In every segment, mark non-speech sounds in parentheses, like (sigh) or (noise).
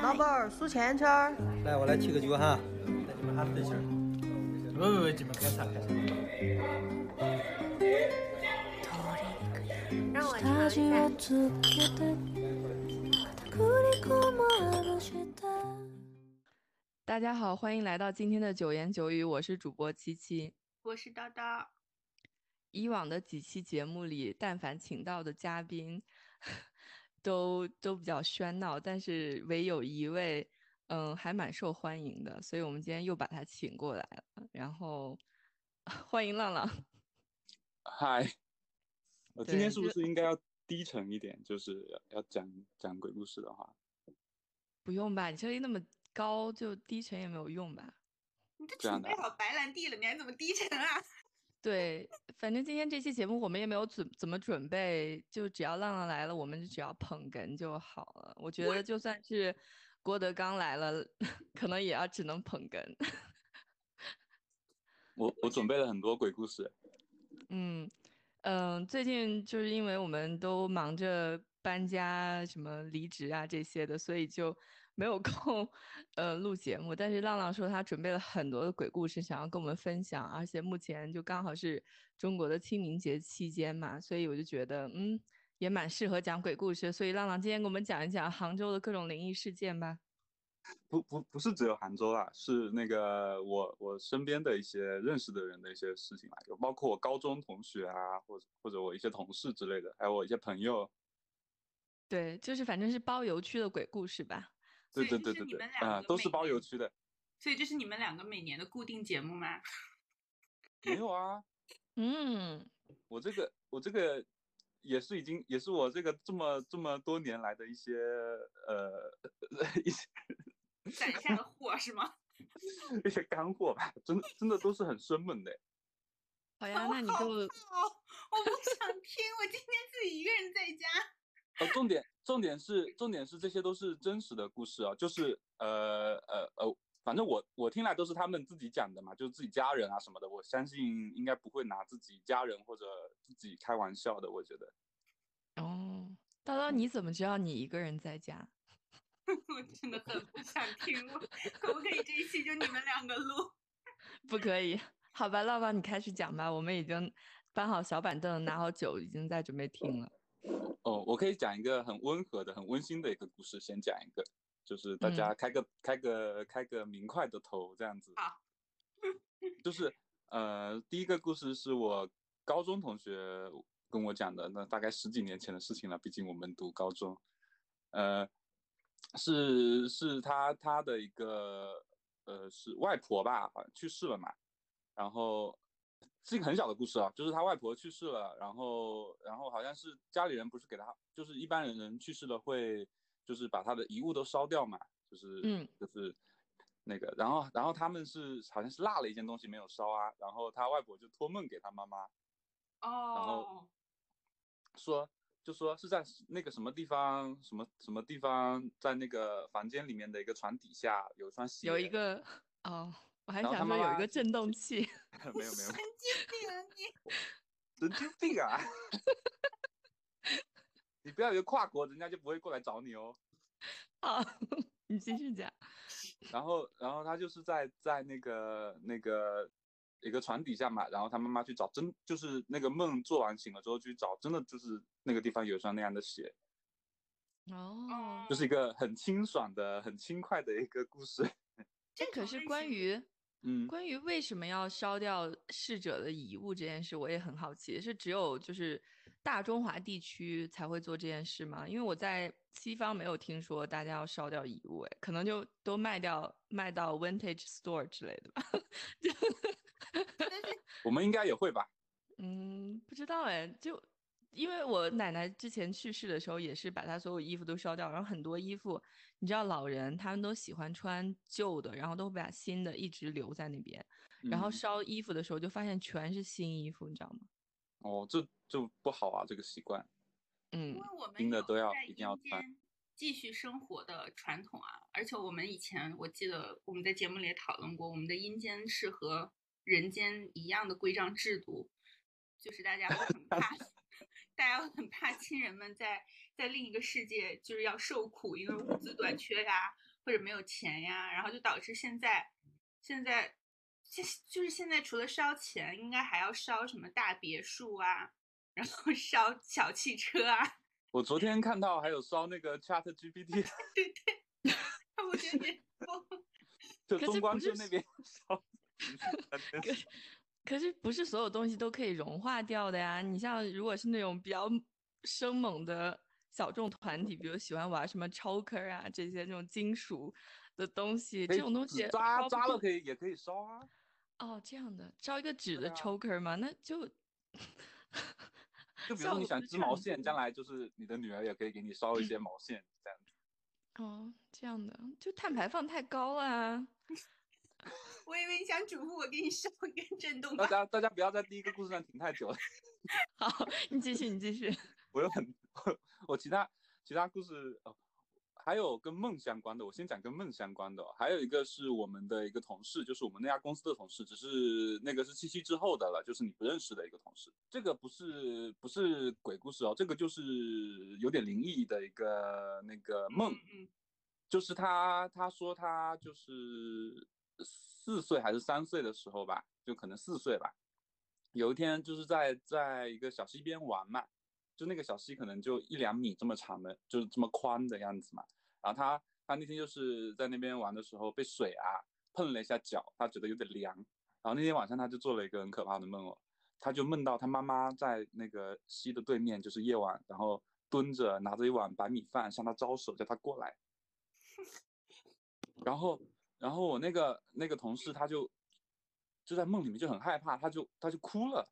老板儿数钱圈儿。来，我来提个酒哈，带你们哈分儿。喂喂喂，你们开啥开啥？大家好，欢迎来到今天的九言九语，我是主播七七，我是叨叨。以往的几期节目里，但凡请到的嘉宾。都都比较喧闹，但是唯有一位，嗯，还蛮受欢迎的，所以我们今天又把他请过来了。然后 (laughs) 欢迎浪浪。嗨，(laughs) 我今天是不是应该要低沉一点？就是要讲讲鬼故事的话，不用吧？你声音那么高，就低沉也没有用吧？你都准备好白兰地了，你还怎么低沉啊？对，反正今天这期节目我们也没有准怎么准备，就只要浪浪来了，我们就只要捧哏就好了。我觉得就算是郭德纲来了，(laughs) 可能也要只能捧哏。(laughs) 我我准备了很多鬼故事。(laughs) 嗯嗯，最近就是因为我们都忙着搬家、什么离职啊这些的，所以就。没有空，呃，录节目。但是浪浪说他准备了很多的鬼故事，想要跟我们分享。而且目前就刚好是中国的清明节期间嘛，所以我就觉得，嗯，也蛮适合讲鬼故事。所以浪浪今天给我们讲一讲杭州的各种灵异事件吧。不不不是只有杭州啊，是那个我我身边的一些认识的人的一些事情啦，有包括我高中同学啊，或者或者我一些同事之类的，还有我一些朋友。对，就是反正是包邮区的鬼故事吧。对对对对对，啊，都是包邮区的。所以这是你们两个每年的固定节目吗？(laughs) 没有啊，嗯，我这个我这个也是已经也是我这个这么这么多年来的一些呃 (laughs) 一些 (laughs) 攒下的货是吗？一些干货吧，真的真的都是很生猛的。好呀，那你就我不想听，我今天自己一个人在家。呃，重点重点是重点是这些都是真实的故事啊，就是呃呃呃，反正我我听来都是他们自己讲的嘛，就是自己家人啊什么的，我相信应该不会拿自己家人或者自己开玩笑的，我觉得。哦，叨叨，你怎么知道你一个人在家？(laughs) 我真的很不想听，可不可以这一期就你们两个录？(laughs) 不可以，好吧，浪浪你开始讲吧，我们已经搬好小板凳，拿好酒，已经在准备听了。哦，我可以讲一个很温和的、很温馨的一个故事，先讲一个，就是大家开个开个开个明快的头，这样子。好。就是呃，第一个故事是我高中同学跟我讲的，那大概十几年前的事情了，毕竟我们读高中。呃，是是他他的一个呃是外婆吧，好像去世了嘛，然后。是一个很小的故事啊，就是他外婆去世了，然后，然后好像是家里人不是给他，就是一般人人去世了会，就是把他的遗物都烧掉嘛，就是，嗯，就是那个，然后，然后他们是好像是落了一件东西没有烧啊，然后他外婆就托梦给他妈妈，哦，然后说，就说是在那个什么地方，什么什么地方，在那个房间里面的一个床底下有一双鞋，有一个，哦。我还想说有一个震动器，(laughs) 没有没有，神经病啊你，神经病啊，你不要以为跨国人家就不会过来找你哦。好，(laughs) 你继续讲。然后然后他就是在在那个那个一个床底下嘛，然后他妈妈去找，真就是那个梦做完醒了之后去找，真的就是那个地方有一双那样的鞋。哦，就是一个很清爽的、很轻快的一个故事。这可是关于。嗯，关于为什么要烧掉逝者的遗物这件事，我也很好奇，是只有就是大中华地区才会做这件事吗？因为我在西方没有听说大家要烧掉遗物，哎，可能就都卖掉，卖到 vintage store 之类的吧。(laughs) 我们应该也会吧？嗯，不知道哎，就。因为我奶奶之前去世的时候，也是把她所有衣服都烧掉，然后很多衣服，你知道老人他们都喜欢穿旧的，然后都会把新的一直留在那边，然后烧衣服的时候就发现全是新衣服，你知道吗？哦，这就不好啊，这个习惯。嗯，因为我们新的都要一定要穿，继续生活的传统啊，而且我们以前我记得我们在节目里也讨论过，我们的阴间是和人间一样的规章制度，就是大家会很怕。(laughs) 大家很怕亲人们在在另一个世界就是要受苦，因为物资短缺呀，或者没有钱呀，然后就导致现在现在现就是现在除了烧钱，应该还要烧什么大别墅啊，然后 (laughs) 烧小汽车啊。我昨天看到还有烧那个 Chat GPT，(laughs) 对对，(laughs) 我觉得也就可是不是东关村那边烧。可可是不是所有东西都可以融化掉的呀？你像如果是那种比较生猛的小众团体，比如喜欢玩什么 choker 啊这些这种金属的东西，这种东西纸扎扎了可以也可以烧啊。哦，这样的，烧一个纸的对啊 choker 嘛，那就就比 (laughs) 如说你想织毛线，将来就是你的女儿也可以给你烧一些毛线这样子。哦，这样的，就碳排放太高了啊。(laughs) 我以为你想嘱咐我给你烧一根震动大。家大家不要在第一个故事上停太久了。(laughs) 好，你继续，你继续。(laughs) 我有很我我其他其他故事哦，还有跟梦相关的，我先讲跟梦相关的哦、还有一个是我们的一个同事，就是我们那家公司的同事，只是那个是七夕之后的了，就是你不认识的一个同事。这个不是不是鬼故事哦，这个就是有点灵异的一个那个梦。嗯就是他，他说他就是四岁还是三岁的时候吧，就可能四岁吧。有一天就是在在一个小溪边玩嘛，就那个小溪可能就一两米这么长的，就是这么宽的样子嘛。然后他他那天就是在那边玩的时候被水啊碰了一下脚，他觉得有点凉。然后那天晚上他就做了一个很可怕的梦哦，他就梦到他妈妈在那个溪的对面，就是夜晚，然后蹲着拿着一碗白米饭向他招手，叫他过来。(laughs) 然后，然后我那个那个同事他就就在梦里面就很害怕，他就他就哭了，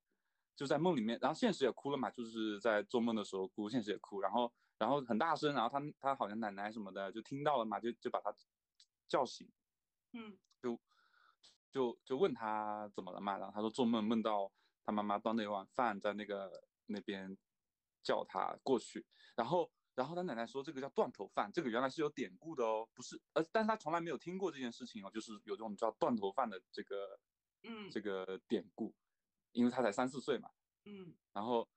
就在梦里面，然后现实也哭了嘛，就是在做梦的时候哭，现实也哭，然后然后很大声，然后他他好像奶奶什么的就听到了嘛，就就把他叫醒，嗯。就就就问他怎么了嘛，然后他说做梦梦到他妈妈端着一碗饭在那个那边叫他过去，然后然后他奶奶说这个叫断头饭，这个原来是有典故的哦，不是，呃，但是他从来没有听过这件事情哦，就是有这种叫断头饭的这个嗯这个典故，因为他才三四岁嘛，嗯，然后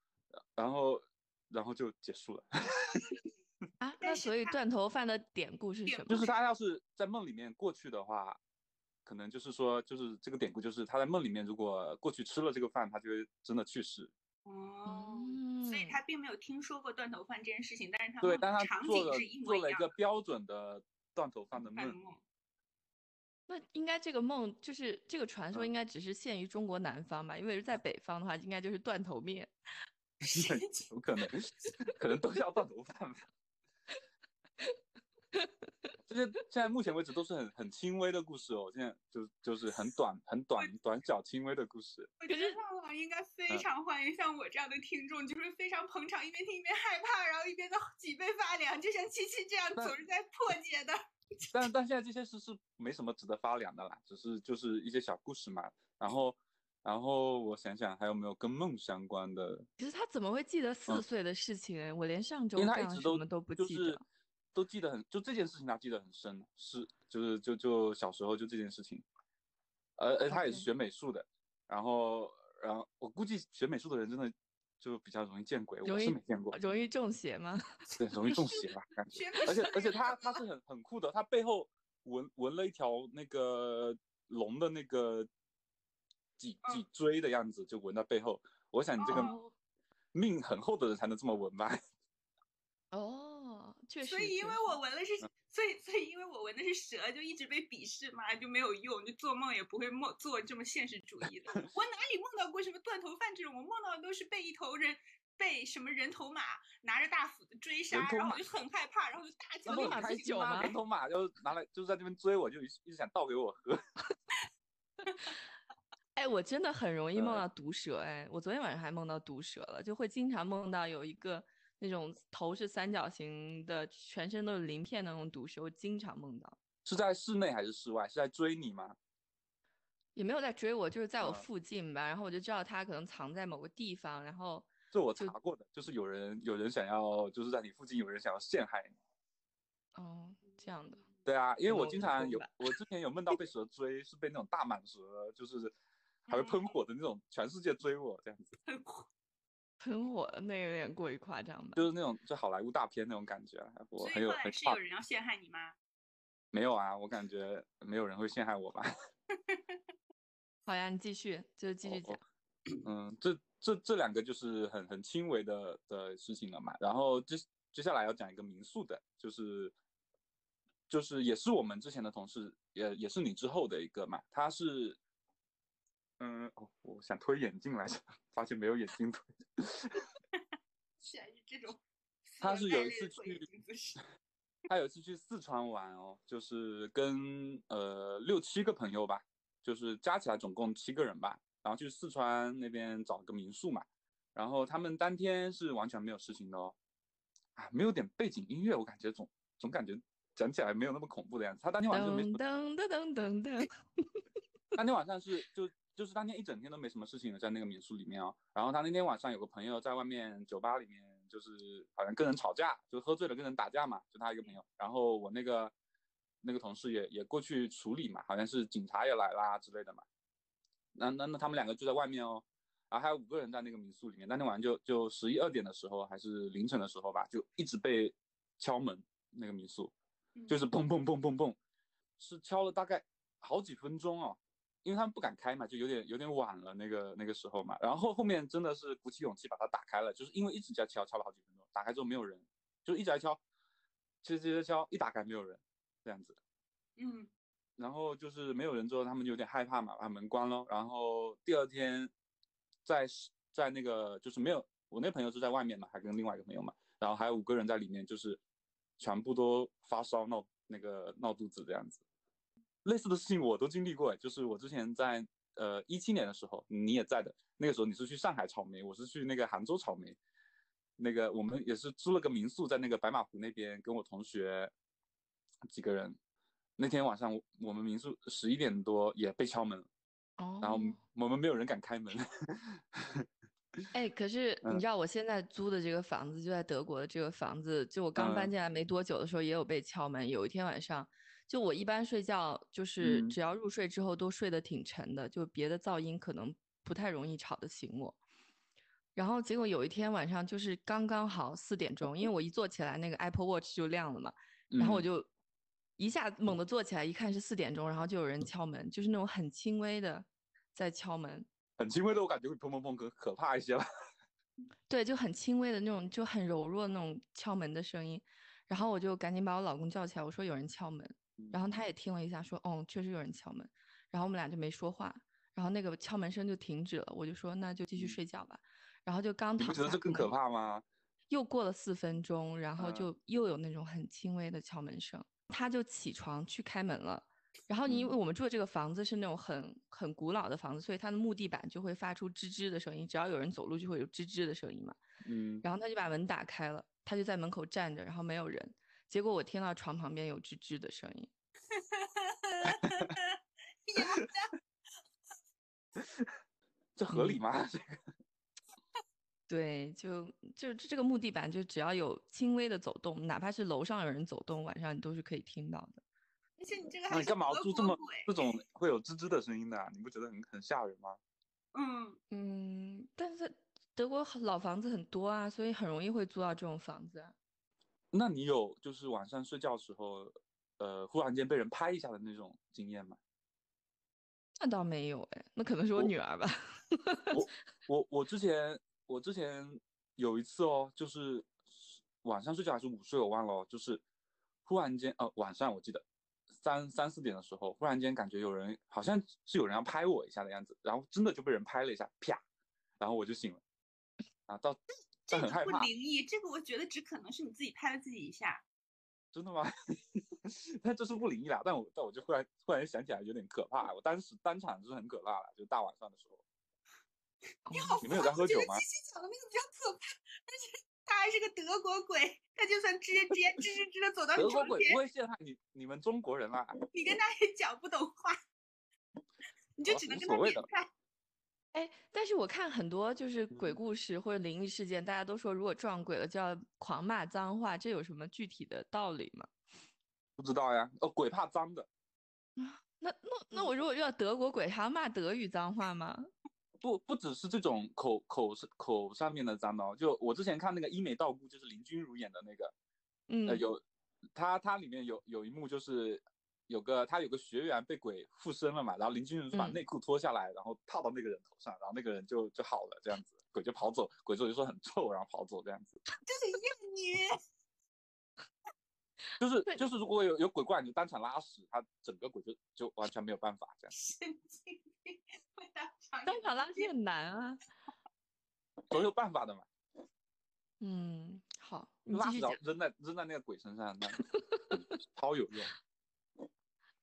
然后然后就结束了，(laughs) 啊，那所以断头饭的典故是什么？就是他要是在梦里面过去的话，可能就是说就是这个典故就是他在梦里面如果过去吃了这个饭，他就会真的去世。哦，所以嗯他并没有听说过断头饭这件事情，但是他对，但他场做了景是一模一样做了一。个标准的断头饭的梦。那应该这个梦就是这个传说嗯应该只是限于中国南方吧？因为在北方的话，应该就是断头面。(laughs) 有可能，可能都叫断头饭吧。这些现在目前为止都是很很轻微的故事哦，现在就就是很短很短短小轻微的故事。我觉得浪浪应该非嗯常欢迎像我这样的听众，就是非常捧场，一边听一边害怕，然后一边的脊背发凉，就像七七这样总是在破解的。(laughs) 但但现在这些事是没什么值得发凉的啦，只是就是一些小故事嘛。然后然后我想想还有没有跟梦相关的，其实他怎么会记得四嗯岁的事情？哎我连上周因为他干什一直都么都不就是记得。都记得很，就这件事情他记得很深，是就是就就小时候就这件事情，而而他也是学美术的，然后然后我估计学美术的人真的就比较容易见鬼，我是没见过，容易中邪吗？对，容易中邪吧，感 (laughs) 觉。而且而且他 (laughs) 他是很很酷的，他背后纹纹了一条那个龙的那个脊嗯脊椎的样子，就纹在背后。我想你这个哦命很厚的人才能这么纹吧。(laughs) 哦，确实。所以因为我闻的是，所以所以因为我闻的是蛇，就一直被鄙视嘛，就没有用，就做梦也不会梦做这么现实主义的。(laughs) 我哪里梦到过什么断头饭这种？我梦到的都是被一头人。被什么人头马拿着大斧子追杀，然后我就很害怕，然后就大叫那么马酒吗人头马就拿来就是在这边追我，就一一直想倒给我喝。(laughs) 哎，我真的很容易梦呃到毒蛇，哎，我昨天晚上还梦到毒蛇了，就会经常梦到有一个那种头是三角形的，全身都是鳞片的那种毒蛇，我经常梦到。是在室内还是室外？是在追你吗？也没有在追我，就是在我嗯附近吧，然后我就知道它可能藏在某个地方，然后这我查过的，就是有人有人想要，就是在你附近有人想要陷害你。哦这样的，对啊，因为我经常有，我之前有梦到被蛇追，是被那种大蟒蛇，就是还会喷火的那种，全世界追我这样子。很火的，那有点过于夸张吧？就是那种就好莱坞大片那种感觉，我很有很是有人要陷害你吗？(laughs) 没有啊，我感觉没有人会陷害我吧。(laughs) 好呀，你继续，就继续讲。嗯，这这这两个就是很很轻微的的事情了嘛。然后接接下来要讲一个民宿的，就是就是也是我们之前的同事，也也是你之后的一个嘛。他是，嗯，哦，我想推眼镜来着，(laughs) 发现没有眼镜推。居然是这种他是有一次去 (laughs) 他有一次去四川玩哦，就是跟呃六七个朋友吧，就是加起来总共七个人吧，然后去四川那边找个民宿嘛，然后他们当天是完全没有事情的哦，啊，没有点背景音乐，我感觉总总感觉讲起来没有那么恐怖的样子。他当天晚上就没什噔噔噔噔噔，当天晚上是就就是当天一整天都没什么事情的，在那个民宿里面哦。然后他那天晚上有个朋友在外面酒吧里面，就是好像跟人吵架，就喝醉了跟人打架嘛，就他一个朋友。然后我那个那个同事也也过去处理嘛，好像是警察也来啦之类的嘛。那那那他们两个就在外面哦，然后还有五个人在那个民宿里面。那天晚上就就十一二点的时候还是凌晨的时候吧，就一直被敲门那个民宿。就是砰砰砰砰砰，是敲了大概好几分钟哦，因为他们不敢开嘛，就有点有点晚了那个那个时候嘛，然后后面真的是鼓起勇气把它打开了，就是因为一直在敲，敲了好几分钟，打开之后没有人，就一直在敲，敲敲敲敲，一打开没有人，这样子，嗯然后就是没有人之后，他们就有点害怕嘛，把门关了。然后第二天在在那个就是没有我那朋友是在外面嘛，还跟另外一个朋友嘛，然后还有五个人在里面，就是全部都发烧闹那个闹肚子这样子。类似的事情我都经历过，就是我之前在呃一七年的时候，你也在的，那个时候你是去上海草莓，我是去那个杭州草莓。那个我们也是租了个民宿在那个白马湖那边，跟我同学几个人。那天晚上我们民宿十一点多也被敲门，哦，然后我们没有人敢开门。(laughs) 哎，可是你嗯知道我现在租的这个房子就在德国的这个房子，就我刚搬嗯进来没多久的时候也有被敲门。有一天晚上，就我一般睡觉就是嗯只要入睡之后都睡得挺沉的，就别的噪音可能不太容易吵得醒我。然后结果有一天晚上就是刚刚好四点钟，因为我一坐起来那个 Apple Watch 就亮了嘛，然后我嗯就一下猛地坐起来，一看是四点钟，然后就有人敲门，就是那种很轻微的在敲门。很轻微的，我感觉会砰砰砰可可怕一些了。(laughs) 对，就很轻微的那种，就很柔弱的那种敲门的声音，然后我就赶紧把我老公叫起来，我说有人敲门，然后他也听了一下，说，哦，确实有人敲门，然后我们俩就没说话，然后那个敲门声就停止了，我就说那就继续睡觉吧，然后就刚躺下，觉得这更可？怕吗？又过了四分钟，然后嗯就又有那种很轻微的敲门声，他就起床去开门了。然后你因为嗯我们住的这个房子是那种很很古老的房子，所以它的木地板就会发出吱吱的声音，只要有人走路就会有吱吱的声音嘛。嗯，然后他就把门打开了，他就在门口站着，然后没有人。结果我听到床旁边有吱吱的声音 (laughs) (laughs) 这合理吗？这个 (laughs) 对，就就这个木地板，就只要有轻微的走动，哪怕是楼上有人走动，晚上你都是可以听到的。而且你这个还你干嘛住这么这种会有吱吱的声音的啊？你不觉得很很吓人吗？嗯，嗯，但是德国老房子很多啊，所以很容易会租到这种房子啊。那你有就是晚上睡觉的时候，呃，忽然间被人拍一下的那种经验吗？那倒没有哎，那可能是我我女儿吧。我 (laughs) 我我之前我之前有一次哦，就是晚上睡觉还是午睡我忘了哦，就是忽然间呃晚上我记得三三四点的时候，忽然间感觉有人好像是有人要拍我一下的样子，然后真的就被人拍了一下，啪，然后我就醒了，啊，到这个不灵异，这个我觉得只可能是你自己拍了自己一下。真的吗？(laughs) 但这是不灵异啦，但我但我就忽然忽然想起来有点可怕，我当时当场是很可怕了，就大晚上的时候。(laughs) 你好你们有在喝酒吗得七七讲的那个比较可怕，但是他还是个德国鬼，他就算直接直接吱吱吱的走到你德国鬼不，会陷害你你们中国人啦，你跟他也讲不懂话，你就只能跟他点菜。哎，但是我看很多就是鬼嗯故事或者灵异事件，大家都说如果撞鬼了就要狂骂脏话，这有什么具体的道理吗？不知道呀。哦，鬼怕脏的，那那那我如果遇到德国鬼，还要骂德语脏话吗？(laughs) 不不只是这种口口口上面的脏哦，就我之前看那个医美道姑，就是林君如演的那个，嗯，呃有，他他里面有有一幕就是有个他有个学员被鬼附身了嘛，然后林君如就把嗯。内裤脱下来，然后套到那个人头上，然后那个人就就好了，这样子，鬼就跑走，鬼就说很臭，然后跑走这样子，(laughs) 这是艳女，(laughs) 就是就是如果有有鬼怪，你就当场拉屎，他整个鬼就就完全没有办法这样，神经病，当场当场拉屎很。难啊。(laughs) 总有办法的嘛，嗯，好，你拉屎扔在扔在那个鬼身上，那超有用。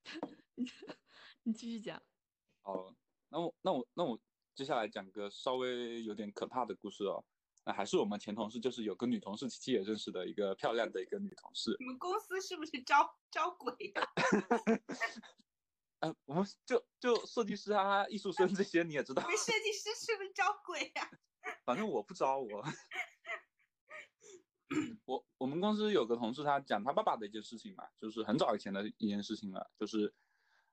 (laughs) 你继续讲。好，那我那我那我接下来讲个稍微有点可怕的故事哦。那还是我们前同事，就是有个女同事，琪琪也认识的一个漂亮的一个女同事。你们公司是不是招招鬼呀、(laughs) 呃，我们就就设计师啊、艺术生这些你也知道你，们设计师是不是招鬼呀、(laughs) 反正我不招我。(clears throat) 我我们公司有个同事，他讲他爸爸的一件事情嘛，就是很早以前的一件事情了，就是，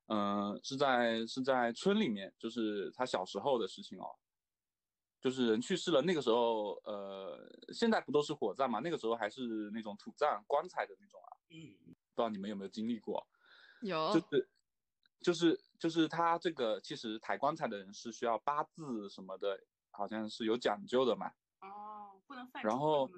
嗯、是在是在村里面，就是他小时候的事情哦，就是人去世了，那个时候，呃，现在不都是火葬嘛，那个时候还是那种土葬棺材的那种啊，嗯，不知道你们有没有经历过？有就是就是就是他这个其实抬棺材的人是需要八字什么的，好像是有讲究的嘛。哦，不能犯然后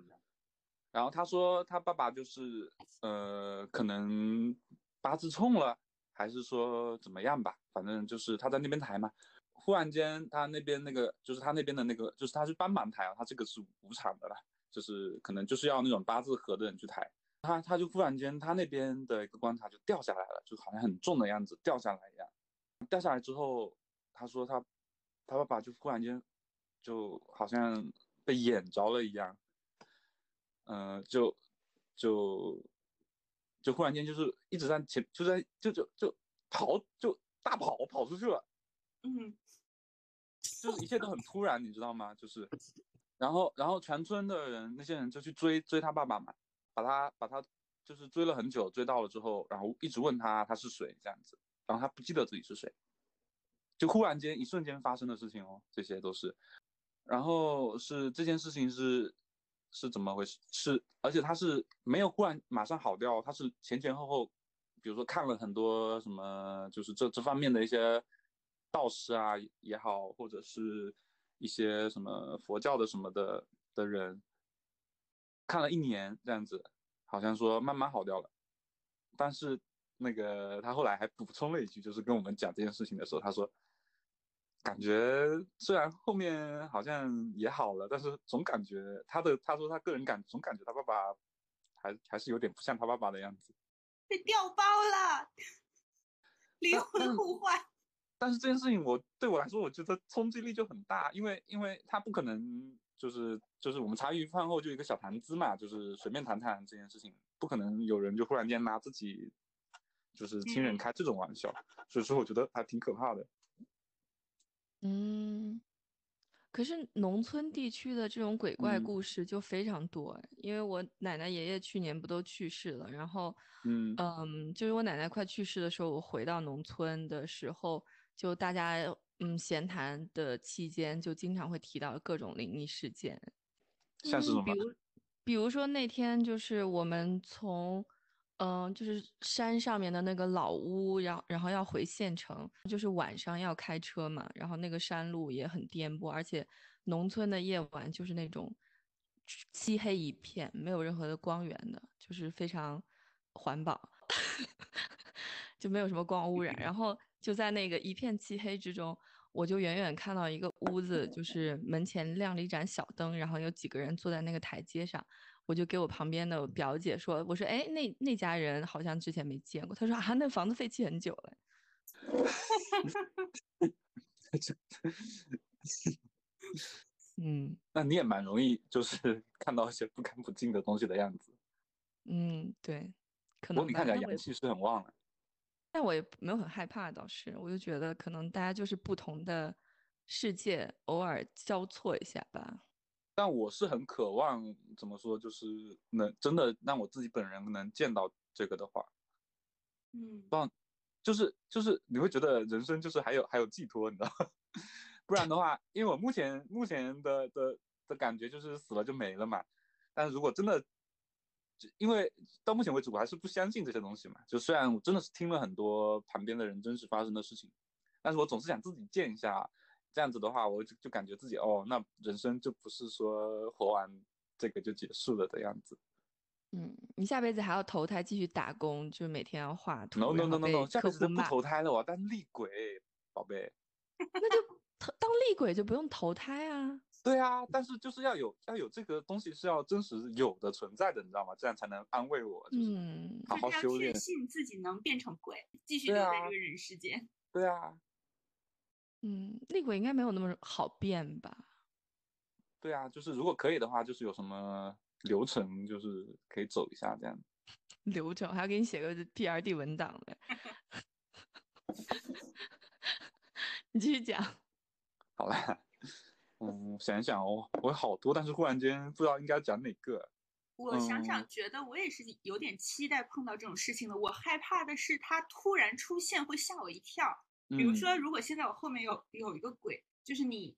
然后他说他爸爸就是呃可能八字冲了，还是说怎么样吧，反正就是他在那边抬嘛。忽然间他那边那个就是他那边的那个就是他是帮忙抬啊，他这个是无偿的了，就是可能就是要那种八字合的人去抬。他他就忽然间他那边的一个棺材就掉下来了，就好像很重的样子掉下来一样。掉下来之后，他说他他爸爸就忽然间就好像被眼着了一样，嗯、就就就忽然间就是一直在前就在就就就跑就大跑跑出去了，嗯，就是一切都很突然，你知道吗？就是，(laughs) 然后然后全村的人那些人就去追追他爸爸嘛，把他把他就是追了很久，追到了之后，然后一直问他他是谁这样子，然后他不记得自己是谁，就忽然间一瞬间发生的事情哦，这些都是，然后是这件事情是是怎么回事？是而且他是没有忽然马上好掉，他是前前后后，比如说看了很多什么，就是这这方面的一些道士啊也好，或者是一些什么佛教的什么的的人，看了一年这样子，好像说慢慢好掉了，但是那个他后来还补充了一句，就是跟我们讲这件事情的时候，他说。感觉虽然后面好像也好了，但是总感觉他的他说他个人感总感觉他爸爸还还是有点不像他爸爸的样子。被调包了，灵魂互换。但是这件事情我对我来说，我觉得冲击力就很大，因为因为他不可能就是就是我们茶余饭后就一个小谈资嘛，就是随便谈谈这件事情，不可能有人就忽然间拿自己就是亲人嗯开这种玩笑，所以说我觉得还挺可怕的。嗯，可是农村地区的这种鬼怪嗯。故事就非常多哎，因为我奶奶爷爷去年不都去世了，然后，嗯。嗯，就是我奶奶快去世的时候，我回到农村的时候，就大家嗯闲谈的期间，就经常会提到各种灵异事件，像是什么比？如，比如说那天就是我们从，嗯、就是山上面的那个老屋，然后然后要回县城，就是晚上要开车嘛，然后那个山路也很颠簸，而且农村的夜晚就是那种漆黑一片，没有任何的光源的，就是非常环保，(laughs) 就没有什么光污染。然后就在那个一片漆黑之中，我就远远看到一个屋子，就是门前亮了一盏小灯，然后有几个人坐在那个台阶上。我就给我旁边的表姐说：“我说，哎，那那家人好像之前没见过。”她说：“啊，那房子废弃很久了。嗯那你也蛮容易就是 (laughs) 看到一些不干不净的东西的样子。嗯，对，可能你看起来阳气是很旺的。但我也没有很害怕，倒是，我就觉得可能大家就是不同的世界，偶尔交错一下吧。但我是很渴望，怎么说，就是能真的让我自己本人能见到这个的话，嗯，就是就是你会觉得人生就是还有还有寄托，你知道吗？(laughs) 不然的话，因为我目前目前的的的感觉就是死了就没了嘛。但是如果真的，因为到目前为止我还是不相信这些东西嘛。就虽然我真的是听了很多旁边的人真实发生的事情，但是我总是想自己见一下。这样子的话，我就就感觉自己哦，那人生就不是说活完这个就结束了的样子。嗯，你下辈子还要投胎继续打工，就每天要画图。No no no no no，下辈子不不投胎了，我要当厉鬼，宝贝。那就当厉鬼就不用投胎啊。对啊，但是就是要有要有这个东西是要真实有的存在的，你知道吗？这样才能安慰我，嗯，好好修炼，确信自己能变成鬼，继续留在这个人世间。对啊。嗯，厉鬼应该没有那么好变吧？对啊，就是如果可以的话，就是有什么流程，就是可以走一下这样。(laughs) 流程还要给你写个 P R D 文档的。(laughs) 你继续讲。好了，嗯，想一想哦，我有好多，但是忽然间不知道应该讲哪个。我想想，觉得我也是有点期待碰到这种事情的。我害怕的是他突然出现会吓我一跳。比如说，如果现在我后面有有一个鬼，就是你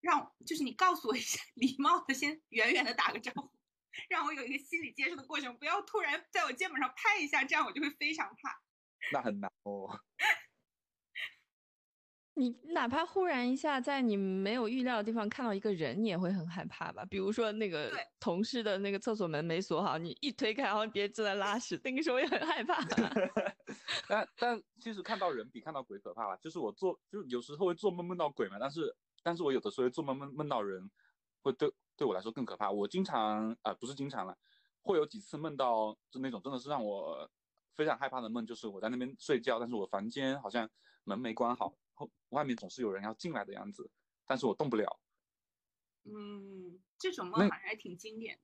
让，就是你告诉我一下，(laughs) 礼貌的先远远的打个招呼，让我有一个心理接受的过程，不要突然在我肩膀上拍一下，这样我就会非常怕。那很难哦。你哪怕忽然一下在你没有预料的地方看到一个人，你也会很害怕吧？比如说那个同事的那个厕所门没锁好，你一推开，然后别人正在拉屎，那个时候也很害怕。(laughs) 但但其实看到人比看到鬼可怕吧？就是我做，就有时候会做梦梦到鬼嘛，但是但是我有的时候做梦梦梦到人，会对对我来说更可怕。我经常啊，不是经常了，会有几次梦到就那种真的是让我非常害怕的梦，就是我在那边睡觉，但是我房间好像门没关好。后外面总是有人要进来的样子，但是我动不了。嗯，这种梦还挺经典的。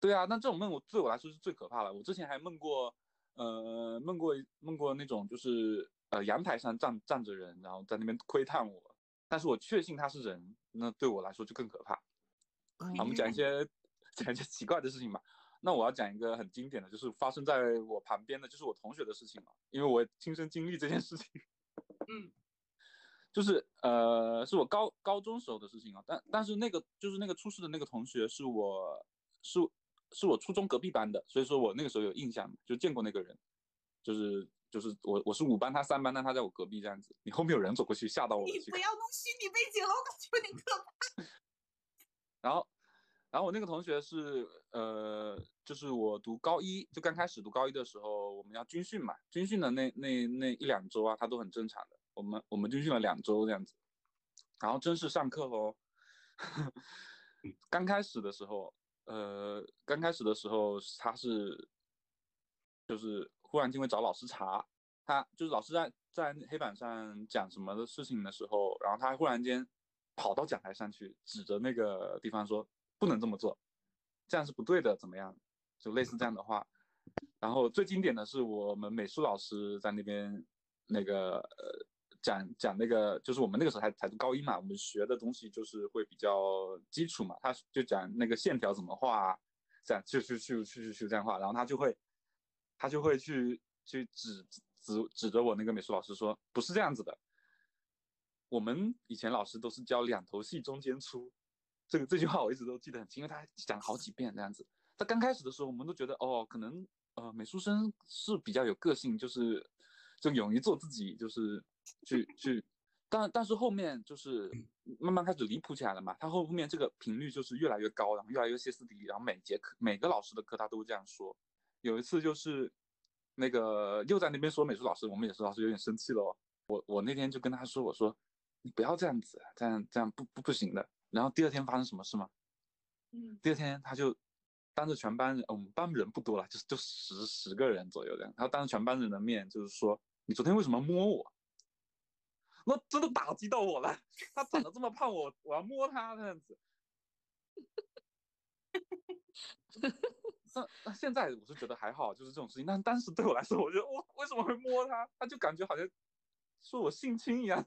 对啊，那这种梦我对我来说是最可怕的。我之前还梦过，呃，梦过梦过那种就是呃阳台上站站着人，然后在那边窥探我，但是我确信他是人，那对我来说就更可怕。好，我们讲一些讲一些奇怪的事情吧。那我要讲一个很经典的就是发生在我旁边的就是我同学的事情了，因为我亲身经历这件事情。嗯。就是呃，是我高高中时候的事情啊，但但是那个就是那个出事的那个同学是我是是我初中隔壁班的，所以说我那个时候有印象，就见过那个人，就是就是我我是五班，他三班，但他在我隔壁这样子。你后面有人走过去，吓到我了。你不要弄虚拟背景了，我感觉有点可怕。(laughs) 然后然后我那个同学是呃，就是我读高一就刚开始读高一的时候，我们要军训嘛，军训的那那那一两周啊，他都很正常的。我们我们军训了两周这样子，然后正式上课喽。(laughs) 刚开始的时候，呃，刚开始的时候他是，就是忽然间会找老师查，他就是老师在在黑板上讲什么的事情的时候，然后他忽然间跑到讲台上去，指着那个地方说不能这么做，这样是不对的，怎么样？就类似这样的话。然后最经典的是我们美术老师在那边那个呃。讲讲那个，就是我们那个时候还才读高一嘛，我们学的东西就是会比较基础嘛。他就讲那个线条怎么画，这样去去去去去去这样画，然后他就会，他就会去去指指指着我那个美术老师说，不是这样子的。我们以前老师都是教两头细中间粗，这个这句话我一直都记得很清，因为他讲了好几遍这样子。他刚开始的时候，我们都觉得哦，可能呃美术生是比较有个性，就是就勇于做自己，就是。去去，但但是后面就是慢慢开始离谱起来了嘛。他后后面这个频率就是越来越高，然后越来越歇斯底里，然后每节课每个老师的课他都这样说。有一次就是那个又在那边说美术老师，我们美术老师有点生气了。我我那天就跟他说，我说你不要这样子，这样这样不不不行的。然后第二天发生什么事吗？嗯，第二天他就当着全班人，我们班人不多了，就就十十个人左右这样，他当着全班人的面就是说，你昨天为什么摸我？那真的打击到我了，他长得这么胖，我我要摸他这样子。那那现在我是觉得还好，就是这种事情。但当时对我来说，我觉得我为什么会摸他？他就感觉好像说我性侵一样。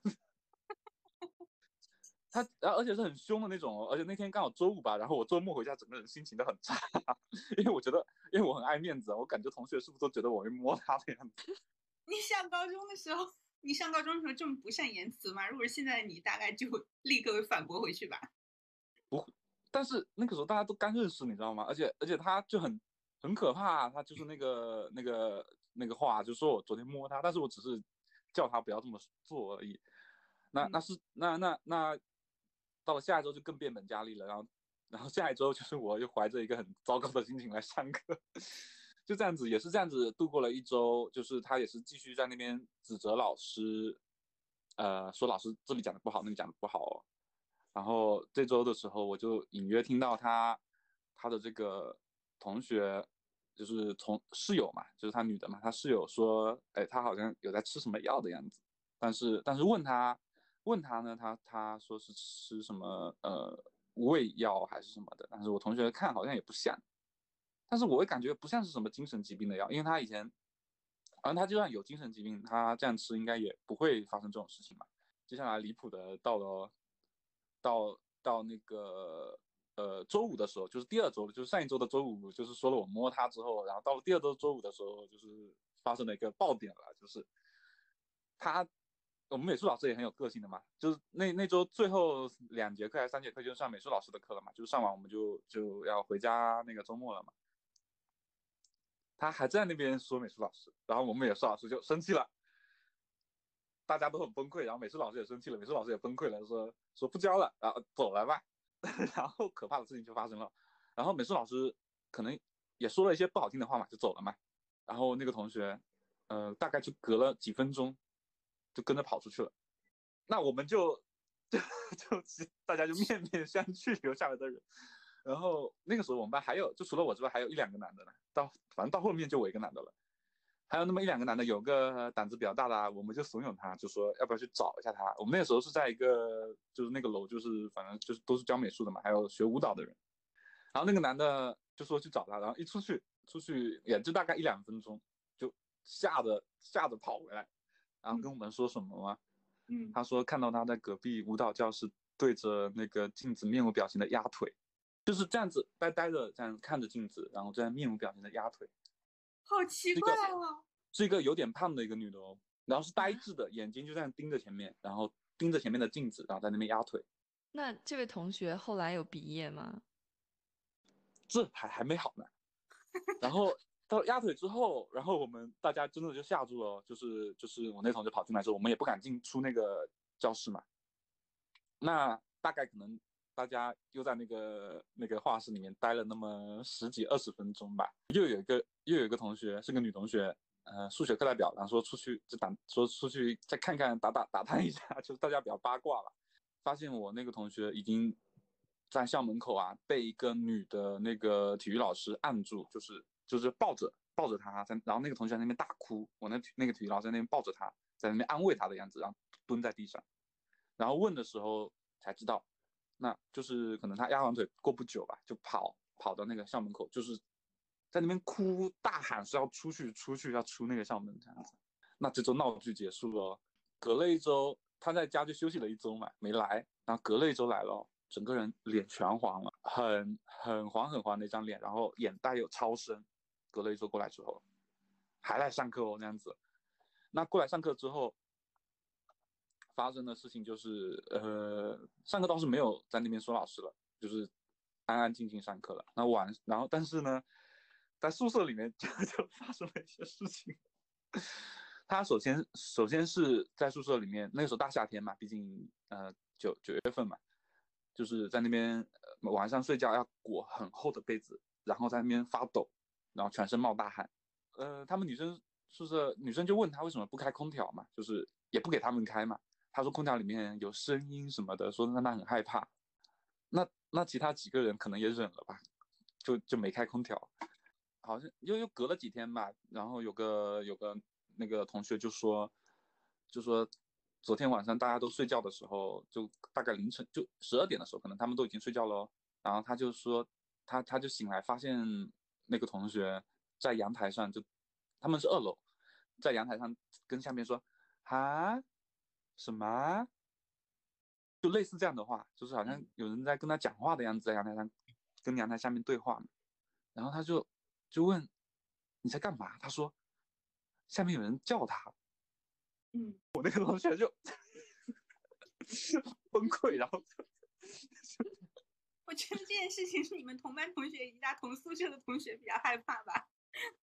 他然后而且是很凶的那种，而且那天刚好周五吧，然后我周末回家，整个人心情都很差，(laughs) 因为我觉得因为我很爱面子，我感觉同学是不是都觉得我会摸他的样子？(laughs) 你上高中的时候。你上高中的时候这么不善言辞吗？如果是现在的你，大概就立刻反驳回去吧。不但是那个时候大家都刚认识，你知道吗？而且而且他就很很可怕，他就是那个那个那个话，就说我昨天摸他，但是我只是叫他不要这么做而已。那那是那那那到了下一周就更变本加厉了，然后然后下一周就是我又怀着一个很糟糕的心情来上课，就这样子也是这样子度过了一周，就是他也是继续在那边指责老师，呃，说老师这里讲的不好，那里讲的不好。然后这周的时候，我就隐约听到他他的这个同学，就是从室友嘛，就是他女的嘛，他室友说，哎，他好像有在吃什么药的样子，但是但是问他问他呢，他他说是吃什么呃胃药还是什么的，但是我同学看好像也不像，但是我也感觉不像是什么精神疾病的药，因为他以前，反正他就算有精神疾病，他这样吃应该也不会发生这种事情嘛。接下来离谱的到了。到到那个呃周五的时候，就是第二周，就是上一周的周五，就是说了我摸他之后，然后到了第二周周五的时候，就是发生了一个爆点了，就是他我们美术老师也很有个性的嘛，就是那那周最后两节课还是三节课就上美术老师的课了嘛，就是上完我们就就要回家那个周末了嘛，他还在那边说美术老师，然后我们美术老师就生气了。大家都很崩溃，然后美术老师也生气了，美术老师也崩溃了，说说不教了，然后走了吧。(laughs) 然后可怕的事情就发生了，然后美术老师可能也说了一些不好听的话嘛，就走了嘛。然后那个同学，呃，大概就隔了几分钟，就跟着跑出去了。那我们就 (laughs) 就就大家就面面相觑，留下来的人。然后那个时候我们班还有，就除了我之外，还有一两个男的呢。到反正到后面就我一个男的了。还有那么一两个男的，有个胆子比较大的，我们就怂恿他，就说要不要去找一下他。我们那个时候是在一个，就是那个楼，就是反正就是都是教美术的嘛，还有学舞蹈的人。然后那个男的就说去找他，然后一出去，出去也就大概一两分钟，就吓得吓得跑回来，然后跟我们说什么吗？嗯，他说看到他在隔壁舞蹈教室对着那个镜子面无表情的压腿，就是这样子呆呆的这样看着镜子，然后这样面无表情的压腿。好奇怪哦，是一个有点胖的一个女的哦，然后是呆滞的，眼睛就这样盯着前面，然后盯着前面的镜子，然后在那边压腿。那这位同学后来有毕业吗？这还还没好呢。(laughs) 然后到压腿之后，然后我们大家真的就吓住了，就是就是我那同学跑进来之后，我们也不敢进出那个教室嘛。那大概可能。大家又在那个那个画室里面待了那么十几二十分钟吧，又有一个又有一个同学是个女同学，呃，数学课代表，然后说出去就打说出去再看看打打打探一下，(laughs) 就是大家比较八卦了，发现我那个同学已经在校门口啊被一个女的那个体育老师按住，就是就是抱着抱着他在，然后那个同学在那边大哭，我那那个体育老师在那边抱着他在那边安慰他的样子，然后蹲在地上，然后问的时候才知道。那就是可能他压完腿过不久吧，就跑跑到那个校门口，就是在那边哭大喊，是要出去出去要出那个校门这样子。那这周闹剧结束了，隔了一周他在家就休息了一周嘛，没来。然后隔了一周来了，整个人脸全黄了，很很黄很黄的一张脸，然后眼袋又超深。隔了一周过来之后，还来上课哦那样子。那过来上课之后。发生的事情就是，呃，上课倒是没有在那边说老师了，就是安安静静上课了。那晚，然后但是呢，在宿舍里面 (laughs) 就就发生了一些事情。(laughs) 他首先首先是在宿舍里面，那时候大夏天嘛，毕竟呃九九月份嘛，就是在那边晚上睡觉要裹很厚的被子，然后在那边发抖，然后全身冒大汗。呃，他们女生宿舍女生就问他为什么不开空调嘛，就是也不给他们开嘛。他说空调里面有声音什么的，说让他很害怕。那那其他几个人可能也忍了吧，就就没开空调。好像又又隔了几天吧，然后有个有个那个同学就说，就说昨天晚上大家都睡觉的时候，就大概凌晨就十二点的时候，可能他们都已经睡觉了。然后他就说他他就醒来发现那个同学在阳台上，就他们是二楼，在阳台上跟下面说啊。什么？就类似这样的话，就是好像有人在跟他讲话的样子，在阳台上跟阳台下面对话嘛。然后他就就问你在干嘛？他说下面有人叫他。嗯，(laughs) 我那个同学就 (laughs) 崩溃，然后我觉得这件事情是你们同班同学以及他同宿舍的同学比较害怕吧。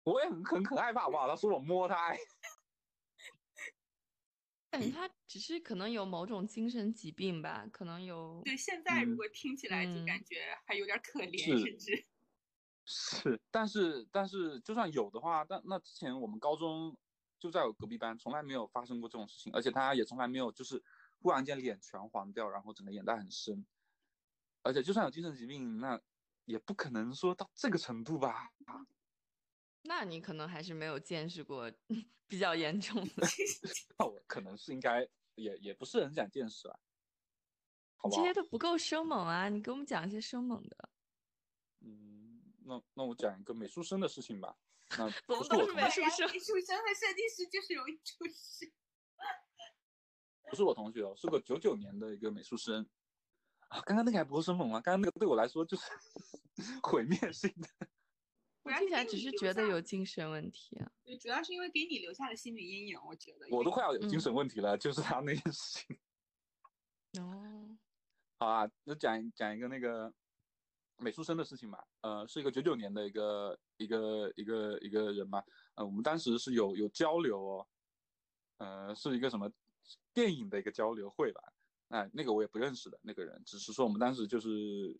我也很很很害怕，好不好？他说我摸他，哎感觉他只是可能有某种精神疾病吧，可能有。对，现在如嗯果听起来就嗯感觉还有点可怜，是甚至 (laughs) 是，但是但是就算有的话，但那之前我们高中就在我隔壁班，从来没有发生过这种事情，而且他也从来没有就是忽然间脸全黄掉，然后整个眼袋很深，而且就算有精神疾病，那也不可能说到这个程度吧？那你可能还是没有见识过 (laughs) 比较严重的。(laughs) 那我可能是应该也也不是很想见识啊，这些？都不够生猛啊！你给我们讲一些生猛的。嗯，那那我讲一个美术生的事情吧。那 (laughs) 怎么不是我同都是美术生美术生和设计师就是容易出事。不是我同学哦，是个九九年的一个美术生啊。刚刚那个还不够生猛吗？刚刚那个对我来说就是毁灭性的。我听起来只是觉得有精神问题啊。对，主要是因为给你留下了心理阴影，我觉得。我都快要有精嗯神问题了，就是 (laughs) 他那件事情。(laughs) 哦，(laughs) 好啊，那讲讲一个那个美术生的事情吧。呃，是一个九九年的一个一个一个一个人嘛。呃，我们当时是有有交流哦，呃，是一个什么电影的一个交流会吧。哎那个我也不认识的那个人，只是说我们当时就是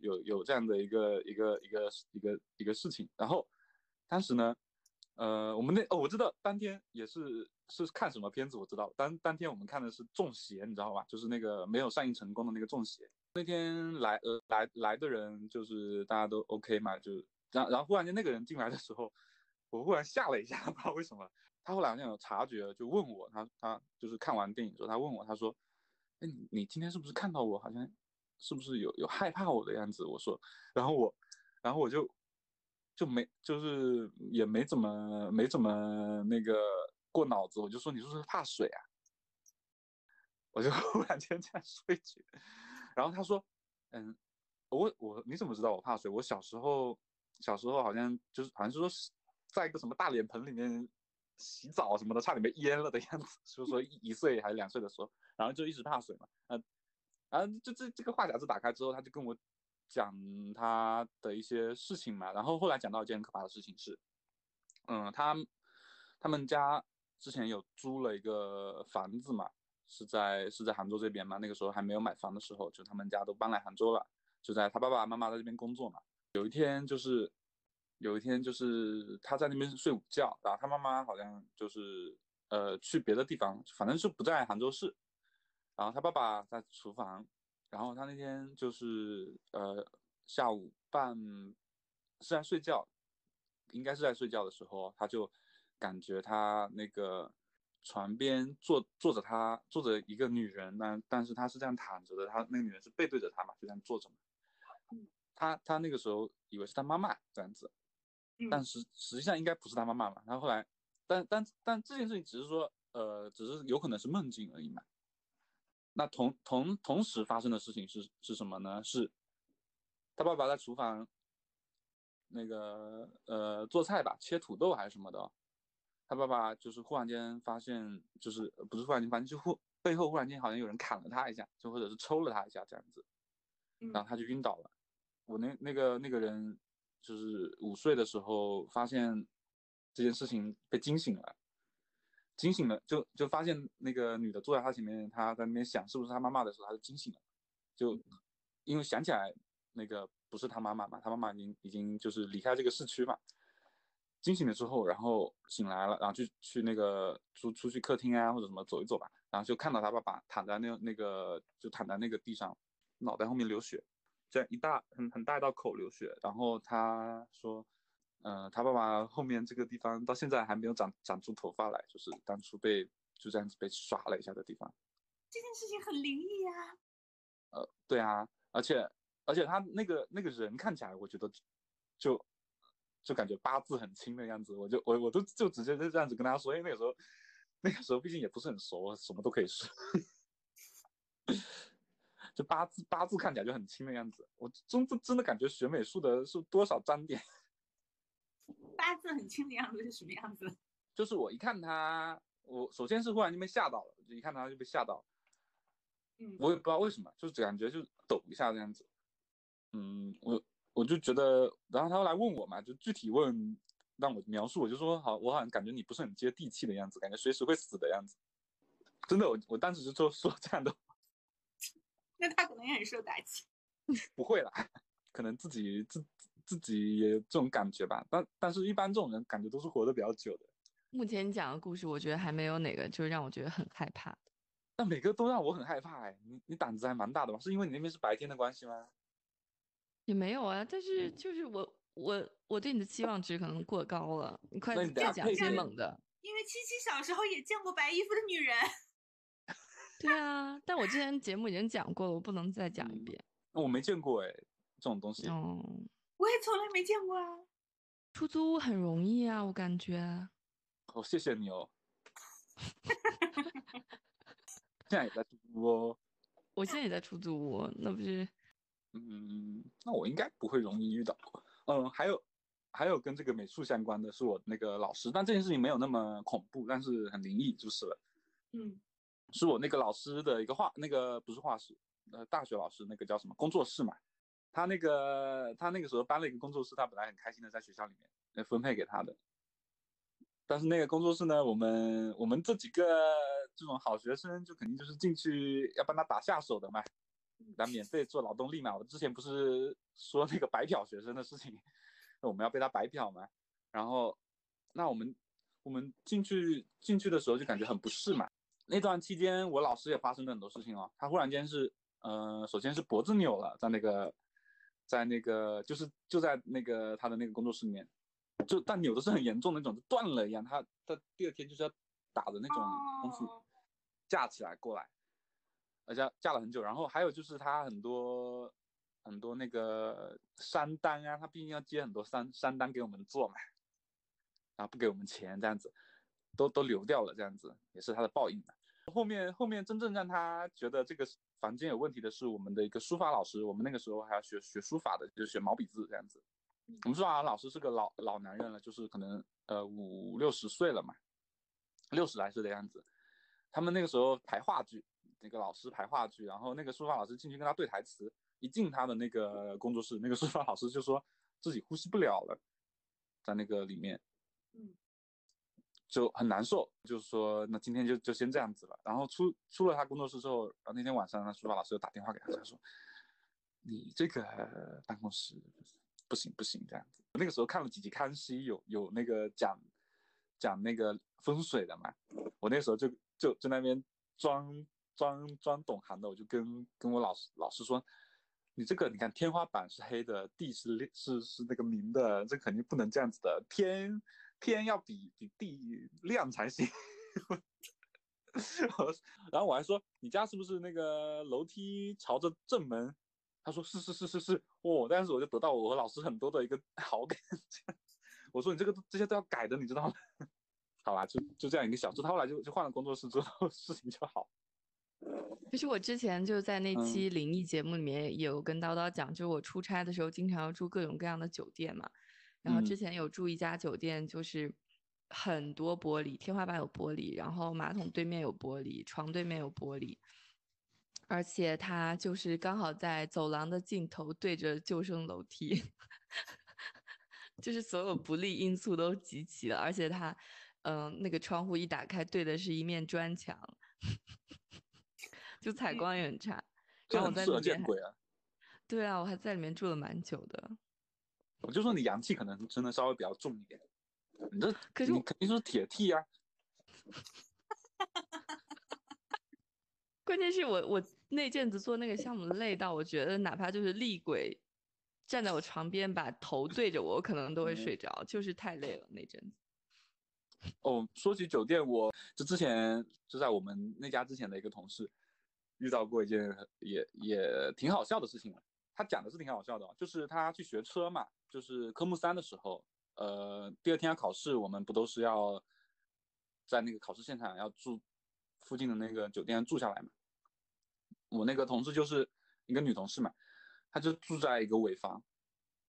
有有这样的一个一个一个一个一个事情。然后当时呢，呃，我们那哦我知道当天也是是看什么片子我知道，当当天我们看的是《中邪》，你知道吧？就是那个没有上映成功的那个《中邪》。那天来呃来来的人就是大家都 OK 嘛，就然然后忽然间那个人进来的时候，我忽然吓了一下，(laughs) 不知道为什么。他后来好像有察觉，就问我，他他就是看完电影之后，他问我，他说：“哎，你你今天是不是看到我？好像是不是有有害怕我的样子？”我说，然后我然后我就就没就是也没怎么没怎么那个过脑子，我就说你是不是怕水啊？我就 (laughs) 忽然间这样说一句，然后他说，嗯，我我你怎么知道我怕水？我小时候小时候好像就是好像是说是在一个什么大脸盆里面洗澡什么的，差点被淹了的样子，就是说一岁还是两岁的时候，然后就一直怕水嘛，呃，然后就这这个话匣子打开之后，他就跟我讲他的一些事情嘛，然后后来讲到一件很可怕的事情是，嗯，他他们家之前有租了一个房子嘛，是在是在杭州这边嘛，那个时候还没有买房的时候，就他们家都搬来杭州了，就在他爸爸妈妈在这边工作嘛。有一天就是有一天就是他在那边睡午觉，然后他妈妈好像就是呃去别的地方，反正就不在杭州市，然后他爸爸在厨房，然后他那天就是呃下午半是在睡觉，应该是在睡觉的时候，他就感觉他那个床边坐坐着他坐着一个女人，但但是他是这样躺着的，他那个女人是背对着他嘛，就这样坐着嘛。他他那个时候以为是他妈妈这样子，但实实际上应该不是他妈妈嘛。然后后来，但但但这件事情只是说，呃，只是有可能是梦境而已嘛。那同同同时发生的事情是是什么呢？是他爸爸在厨房那个呃做菜吧，切土豆还是什么的。他爸爸就是忽然间发现，就是不是忽然间反正，就忽背后忽然间好像有人砍了他一下，就或者是抽了他一下这样子，然后他就晕倒了。我那那个那个人就是午睡的时候发现这件事情被惊醒了，惊醒了就就发现那个女的坐在他前面，他在那边想是不是他妈妈的时候，他就惊醒了，就因为想起来那个不是他妈妈嘛，他妈妈已经已经就是离开这个市区嘛。惊醒了之后，然后醒来了，然后去去那个出出去客厅啊或者什么走一走吧，然后就看到他爸爸躺在那那个就躺在那个地上，脑袋后面流血，这样一大很很大一道口流血，然后他说，呃，他爸爸后面这个地方到现在还没有长长出头发来，就是当初被就这样子被耍了一下的地方。这件事情很灵异啊。呃，对啊，而且而且他那个那个人看起来，我觉得就就感觉八字很轻的样子，我就我我都就直接就这样子跟他说，因为那个时候那个时候毕竟也不是很熟，什么都可以说。就八字八字看起来就很轻的样子，我真真真的感觉学美术的是多少沾点。(laughs) 八字很轻的样子是什么样子？(laughs) 就是我一看他我首先是忽然就被吓到了，就一看他就被吓到。嗯，我也不知道为什么，就是感觉就抖一下这样子。嗯，我我就觉得，然后他后来问我嘛，就具体问让我描述，我就说好，我好像感觉你不是很接地气的样子，感觉随时会死的样子。真的，我我当时就说说这样的，那他可能也很受打击。(laughs) 不会啦，可能自己自自己也这种感觉吧。但但是一般这种人感觉都是活得比较久的。目前你讲的故事，我觉得还没有哪个就是让我觉得很害怕的。但每个都让我很害怕哎，你你胆子还蛮大的吧？是因为你那边是白天的关系吗？也没有啊，但是就是我我我对你的期望值可能过高了。你快你再讲些猛的。因为七七小时候也见过白衣服的女人。对啊，但我之前节目已经讲过了，我不能再讲一嗯遍。我没见过哎，这种东西。嗯，我也从来没见过啊。出租屋很容易啊，我感觉。哦，谢谢你哦。(laughs) 现在也在出租哦。我现在也在出租屋，那不是嗯，那我应该不会容易遇到。嗯，还有还有跟这个美术相关的是我那个老师，但这件事情没有那么恐怖，但是很灵异就是了。嗯是我那个老师的一个画，那个不是画室，呃，大学老师那个叫什么工作室嘛。他那个他那个时候搬了一个工作室，他本来很开心的在学校里面呃分配给他的。但是那个工作室呢，我们我们这几个这种好学生就肯定就是进去要帮他打下手的嘛，给他免费做劳动力嘛。我之前不是说那个白嫖学生的事情，我们要被他白嫖嘛。然后那我们我们进去进去的时候就感觉很不适嘛。那段期间，我老师也发生了很多事情哦。他忽然间是，呃，首先是脖子扭了，在那个，在那个，就是就在那个他的那个工作室里面，就但扭的是很严重的那种，就断了一样。他他第二天就是要打的那种东西哦架起来过来，而且架了很久。然后还有就是他很多很多那个山单啊，他毕竟要接很多山山单给我们做嘛，然后不给我们钱这样子，都都流掉了这样子，也是他的报应嘛。后面后面真正让他觉得这个房间有问题的是我们的一个书法老师，我们那个时候还要学学书法的，就是学毛笔字这样子。我们书法老师是个老老男人了，就是可能呃五六十岁了嘛，六十来岁的样子。他们那个时候排话剧，那个老师排话剧，然后那个书法老师进去跟他对台词，一进他的那个工作室，那个书法老师就说自己呼吸不了了，在那个里面，嗯，就很难受，就是说那今天就就先这样子了。然后出出了他工作室之后，然后那天晚上，那书法老师又打电话给他，他说你这个办公室不行不行这样子。那个时候看了几集康熙，有有那个讲讲那个风水的嘛，我那时候就就在那边装装装懂行的，我就跟跟我老师老师说，你这个你看天花板是黑的，地是是是那个明的，这肯定不能这样子的，天天要比比地亮才行。(laughs) 我然后我还说你家是不是那个楼梯朝着正门？他说是是是是是哦，但是我就得到我和老师很多的一个 (laughs) 好感。我说你这个这些都要改的，你知道吗？(laughs) 好吧，就就这样一个小事。他后来就就换了工作室之后，事情就好。其实我之前就在那嗯期灵异节目里面有跟叨叨讲，就是我出差的时候经常要住各种各样的酒店嘛。然后之嗯前有住一家酒店，就是很多玻璃，天花板有玻璃，然后马桶对面有玻璃，床对面有玻璃，而且它就是刚好在走廊的尽头对着救生楼梯，(laughs) 就是所有不利因素都集齐了，而且它，嗯、那个窗户一打开对的是一面砖墙，就采光也很差。然后我在里面！对啊，我还在里面住了蛮久的。我就说你阳气可能真的稍微比较重一点，你这可是你肯定是铁 T 啊。(laughs) 关键是我我那阵子做那个项目累到，我觉得哪怕就是厉鬼站在我床边，把头对着我，我可能都会睡着，就是太累了那阵子。(laughs) 哦，说起酒店，我就之前就在我们那家之前的一个同事遇到过一件也也挺好笑的事情。他讲的是挺好笑的，就是他去学车嘛，就是科目三的时候，呃，第二天要考试，我们不都是要在那个考试现场要住附近的那个酒店住下来嘛？我那个同事就是一个女同事嘛，她就住在一个尾房，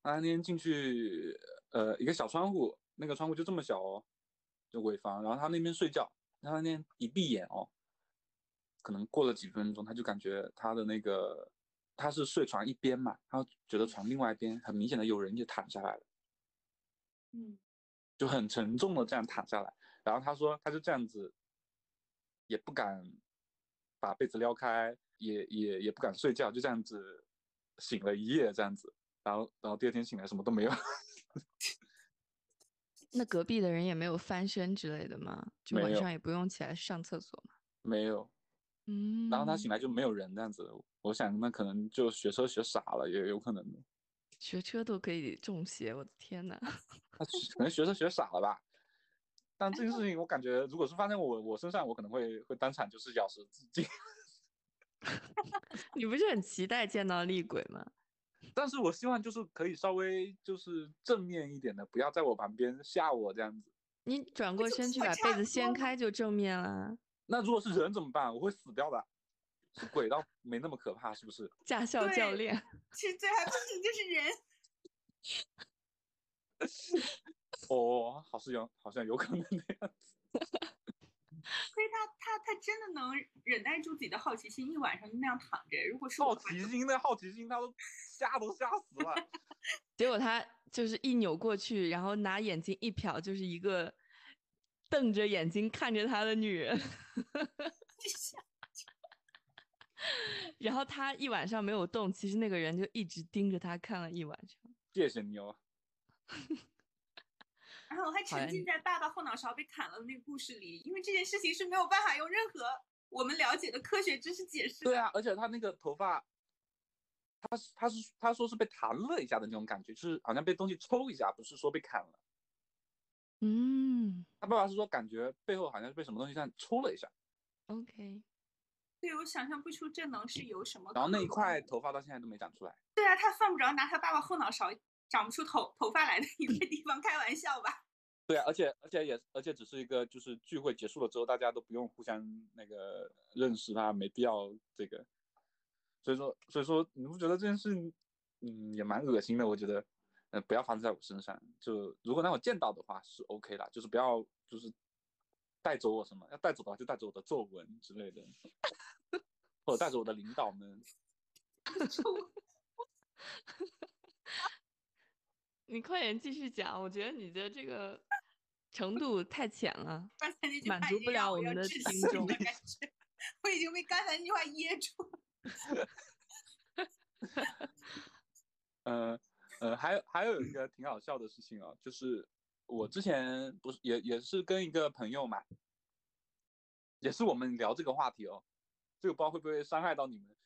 她那天进去，呃，一个小窗户，那个窗户就这么小哦，就尾房，然后她那边睡觉，她那天一闭眼哦，可能过了几分钟，他就感觉他的那个他是睡床一边嘛，他觉得床另外一边很明显的有人就躺下来了，嗯，就很沉重的这样躺下来。然后他说他就这样子，也不敢把被子撩开，也也也不敢睡觉，就这样子醒了一夜这样子。然后然后第二天醒来什么都没有。(laughs) 那隔壁的人也没有翻身之类的吗？就晚上也不用起来上厕所吗？没有，嗯，然后他醒来就没有人这样子，我想那可能就学车学傻了，也有可能的。学车都可以中邪，我的天呐！(laughs) 他可能学车学傻了吧？但这件事情我感觉，如果是发生在我我身上，我可能会会当场就是咬舌自尽。(laughs) 你不是很期待见到厉鬼吗？(laughs) 但是我希望就是可以稍微就是正面一点的，不要在我旁边吓我这样子。你转过身去把被子掀开就正面了，那如果是人怎么办？我会死掉的。是鬼倒没那么可怕，是不是？驾校教练。其实最害怕的就是人。(laughs) 哦，好像有，好像有可能那样子。(laughs) 所以他他他真的能忍耐住自己的好奇心，一晚上就那样躺着。如果是好奇心，那好奇心，他都吓都吓死了。(laughs) 结果他就是一扭过去，然后拿眼睛一瞟，就是一个瞪着眼睛看着他的女人。然后他一晚上没有动，其实那个人就一直盯着他看了一晚上。谢谢你哦。然后我还沉浸在爸爸后脑勺被砍了的那个故事里，因为这件事情是没有办法用任何我们了解的科学知识解释的。对啊，而且他那个头发，他是他是他说是被弹了一下的那种感觉，就是好像被东西抽一下，不是说被砍了。嗯他爸爸是说感觉背后好像是被什么东西这样抽了一下，，OK，对，我想象不出这能是由什么。然后那一块，头发到现在都没长出来。对啊，他犯不着拿他爸爸后脑勺长不出头头发来的一个地方开玩笑吧？(laughs) 对啊，而且而且也而且只是一个就是聚会结束了之后，大家都不用互相那个认识他，没必要这个。所以说所以说你不觉得这件事嗯也蛮恶心的？我觉得，呃，不要发生在我身上。就如果让我见到的话是 OK 的，就是不要就是带走我什么，要带走的话就带走我的作文之类的，(laughs) 或者带走我的领导们。(laughs) 你快点继续讲，我觉得你的这个程度太浅了。满足不了我们的听众 (laughs) 我已经被刚才那句话噎住了。呃呃，还有还有一个挺好笑的事情啊，就是我之前不是也也是跟一个朋友嘛，也是我们聊这个话题哦，这个不知道会不会伤害到你们，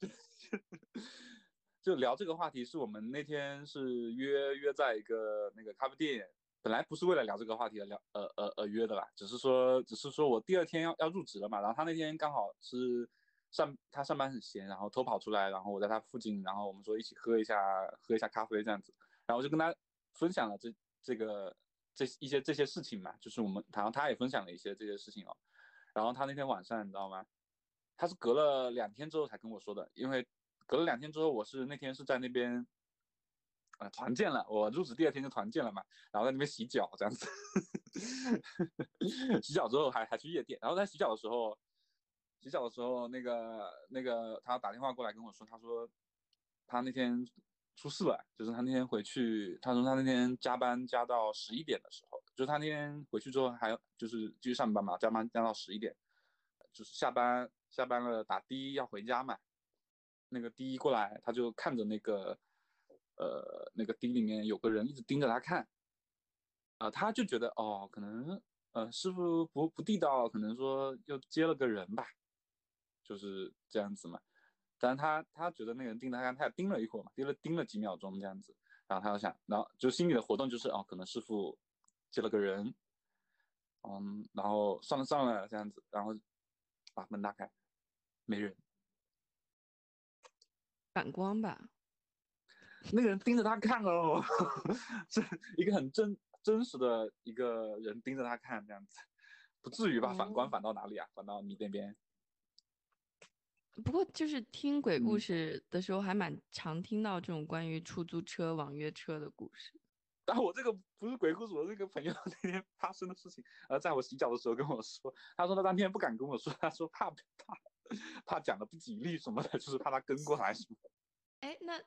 (laughs) 就聊这个话题是我们那天是约约在一个那个咖啡店，本来不是为了聊这个话题而聊呃呃呃约的啦，只是说只是说我第二天要要入职了嘛，然后他那天刚好是上他上班很闲，然后偷跑出来，然后我在他附近，然后我们说一起喝一下喝一下咖啡这样子，然后我就跟他分享了这这个这一些这些事情嘛，就是我们然后他也分享了一些这些事情哦，然后他那天晚上你知道吗？他是隔了两天之后才跟我说的，因为隔了两天之后，我是那天是在那边，呃，团建了。我入职第二天就团建了嘛，然后在那边洗脚这样子，(laughs) 洗脚之后还还去夜店，然后在洗脚的时候，洗脚的时候那个那个他打电话过来跟我说，他说他那天出事了，就是他那天回去，他说他那天加班加到十一点的时候，就是他那天回去之后还就是继续上班嘛，加班加到十一点，就是下班下班了打的要回家嘛，那个的过来，他就看着那个呃那个的里面有个人一直盯着他看，啊、他就觉得哦可能呃师傅不不地道，可能说又接了个人吧，就是这样子嘛。但是他他觉得那个人盯着他看，他也盯了一会儿嘛，盯了盯了几秒钟这样子，然后他就想，然后就心里的活动就是哦，可能师傅接了个人，嗯，然后算了算了这样子，然后把门打开，没人，反光吧，(laughs) 那个人盯着他看哦，(laughs) 是一个很真真实的一个人盯着他看这样子，不至于吧？反光哦反到哪里啊？反到你那边？不过就是听鬼故嗯事的时候，还蛮常听到这种关于出租车、网约车的故事。(laughs) 但我这个不是鬼故事，我这个朋友 (laughs) 那天发生的事情，呃，在我洗脚的时候跟我说，他说他当天不敢跟我说，他说怕 (laughs) 怕怕讲的不吉利什么的，就是怕他跟过来什么。哎，那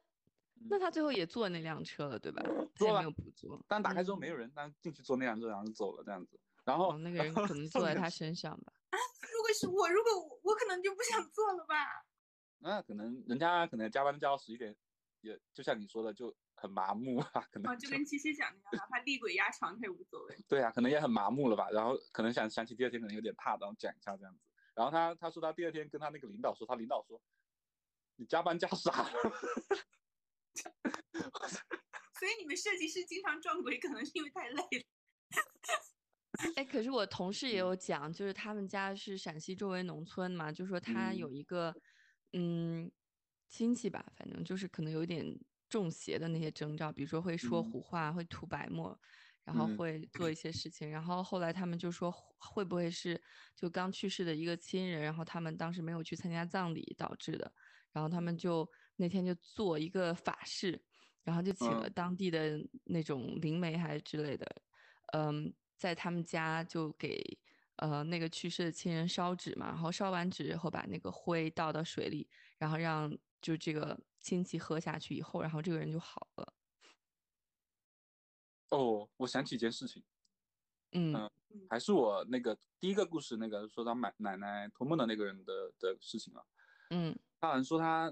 那他最后也坐那辆车了，对吧？坐了没有不坐。但打开之后嗯没有人，但进去坐那辆车，然后就走了这样子。然后、哦，那个人可能坐在他身上吧。我，如果我我可能就不想做了吧。(laughs) 那可能人家可能加班加到十一点，也就像你说的就很麻木啊，可能哦，就跟七七讲的一样，哪怕厉鬼压床他也无所谓。对啊，可能也很麻木了吧，然后可能想想起第二天可能有点怕，然后讲一下这样子。然后他他说他第二天跟他那个领导说，他领导说你加班加傻了。(laughs) 所以你们设计师经常撞鬼，可能是因为太累了。哎，可是我同事也有讲，就是他们家是陕西周围农村嘛，就说他有嗯。一个嗯亲戚吧，反正就是可能有点中邪的那些征兆，比如说会说嗯。胡话，会吐白沫，然后嗯会做一些事情。然后后来他们就说会不会是就刚去世的一个亲人，然后他们当时没有去参加葬礼导致的，然后他们就那天就做一个法事，然后就请了嗯。当地的那种灵媒还是之类的，嗯，在他们家就给呃那个去世的亲人烧纸嘛，然后烧完纸以后把那个灰倒到水里，然后让就这个亲戚喝下去以后，然后这个人就好了。哦，我想起一件事情，嗯嗯还是我那个第一个故事那个说他奶奶奶托梦的那个人的的事情啊。嗯他好像说他，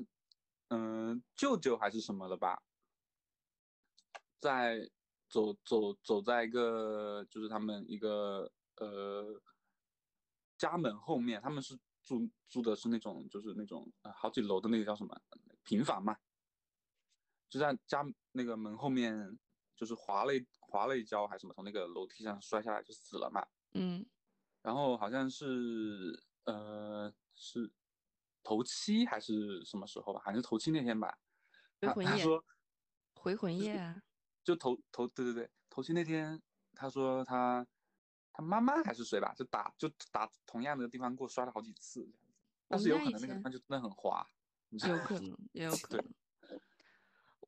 嗯、舅舅还是什么的吧，在走走走在一个就是他们一个呃家门后面，他们是住住的是那种就是那种呃好几楼的那个叫什么平房嘛，就在家那个门后面就是滑了一滑了一跤还是什么，从那个楼梯上摔下来就死了嘛。嗯然后好像是呃是头七还是什么时候吧，好像是头七那天吧。回魂夜回魂就是夜啊，就头头对对对头七那天，他说他他妈妈还是谁吧，就打就打同样的地方给我摔了好几次这样子，但是有可能那个地方就真的很滑，有可能，(laughs) 也有可能。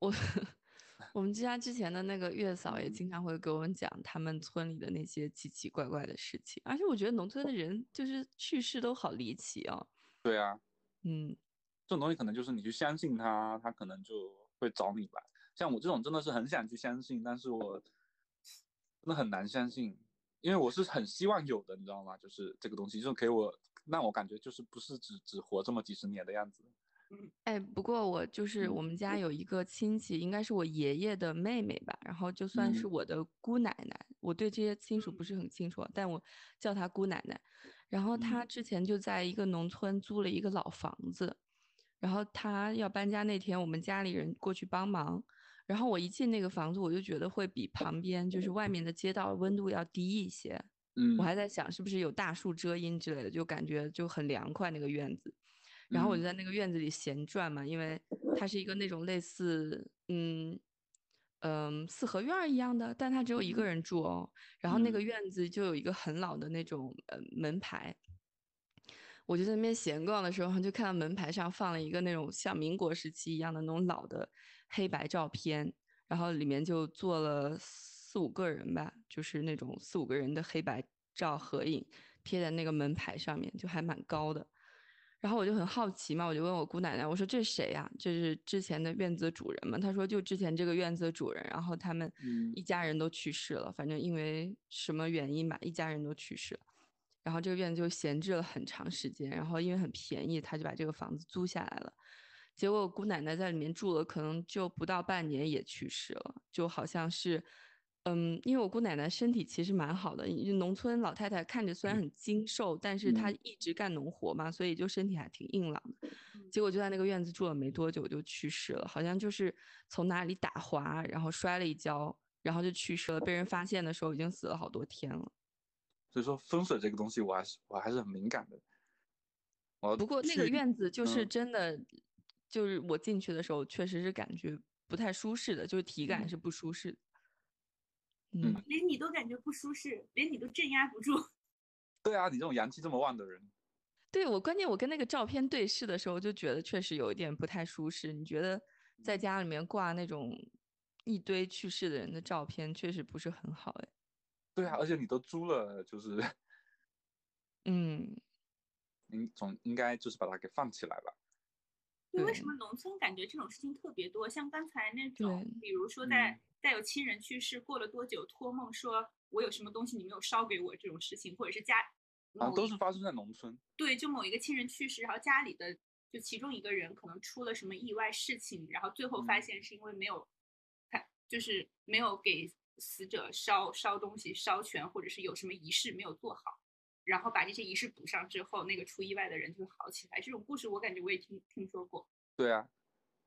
我我们家之前的那个月嫂也嗯经常会给我们讲他们村里的那些奇奇怪怪的事情，而且我觉得农村的人就是去世都好离奇哦。对啊，嗯，这种东西可能就是你去相信他，他可能就会找你吧。像我这种真的是很想去相信，但是我真的很难相信，因为我是很希望有的，你知道吗？就是这个东西，就给我让我感觉就是不是只只活这么几十年的样子。哎，不过我就是嗯我们家有一个亲戚，应该是我爷爷的妹妹吧，然后就算是嗯我的姑奶奶，我对这些亲属不是很清楚，但我叫她姑奶奶。然后她之前就在一个农村租了一个老房子，然后她要搬家那天，我们家里人过去帮忙，然后我一进那个房子，我就觉得会比旁边就是外面的街道温度要低一些，嗯我还在想是不是有大树遮阴之类的，就感觉就很凉快那个院子。然后我就嗯。在那个院子里闲转嘛，因为它是一个那种类似嗯嗯四合院儿一样的，但它只有一个嗯人住哦。然后那个嗯。院子就有一个很老的那种呃门牌，我就在那边闲逛的时候，就看到门牌上放了一个那种像民国时期一样的那种老的黑白照片，然后里面就坐了四五个人吧，就是那种四五个人的黑白照合影贴在那个门牌上面，就还蛮高的。然后我就很好奇嘛，我就问我姑奶奶，我说这是谁呀、这是之前的院子的主人嘛？她说就之前这个院子的主人，然后他们嗯一家人都去世了，反正因为什么原因吧，一家人都去世了。然后这个院子就闲置了很长时间，然后因为很便宜，他就把这个房子租下来了。结果我姑奶奶在里面住了，可能就不到半年也去世了，就好像是，嗯，因为我姑奶奶身体其实蛮好的，农村老太太看着虽然很精瘦，但是她嗯一直干农活嘛，所以就身体还挺硬朗的。结果就在那个院子住了没多久就去世了，好像就是从哪里打滑，然后摔了一跤，然后就去世了。被人发现的时候已经死了好多天了。所以说风水这个东西，我还是我还是很敏感的。我不过那个院子就是嗯真的，就是我进去的时候确实是感觉不太舒适的，就是体感嗯是不舒适的。嗯嗯，连你都感觉不舒适，连你都镇压不住。(laughs) 对啊，你这种阳气这么旺的人，对我关键我跟那个照片对视的时候，就觉得确实有一点不太舒适。你觉得在嗯家里面挂那种一堆去世的人的照片，确实不是很好哎。对啊，而且你都租了，就是，嗯，(laughs) 你总应该就是把它给放起来吧。对，为什么农村感觉这种事情特别多？像刚才那种，比如说在在有亲人去世过了多久，托梦说我有什么东西你没有烧给我这种事情，或者是家啊，都是发生在农村。对，就某一个亲人去世，然后家里的就其中一个人可能出了什么意外事情，然后最后发嗯现是因为没有他就是没有给死者烧烧东西烧全，或者是有什么仪式没有做好，然后把这些仪式补上之后，那个出意外的人就好起来。这种故事我感觉我也听听说过。对啊，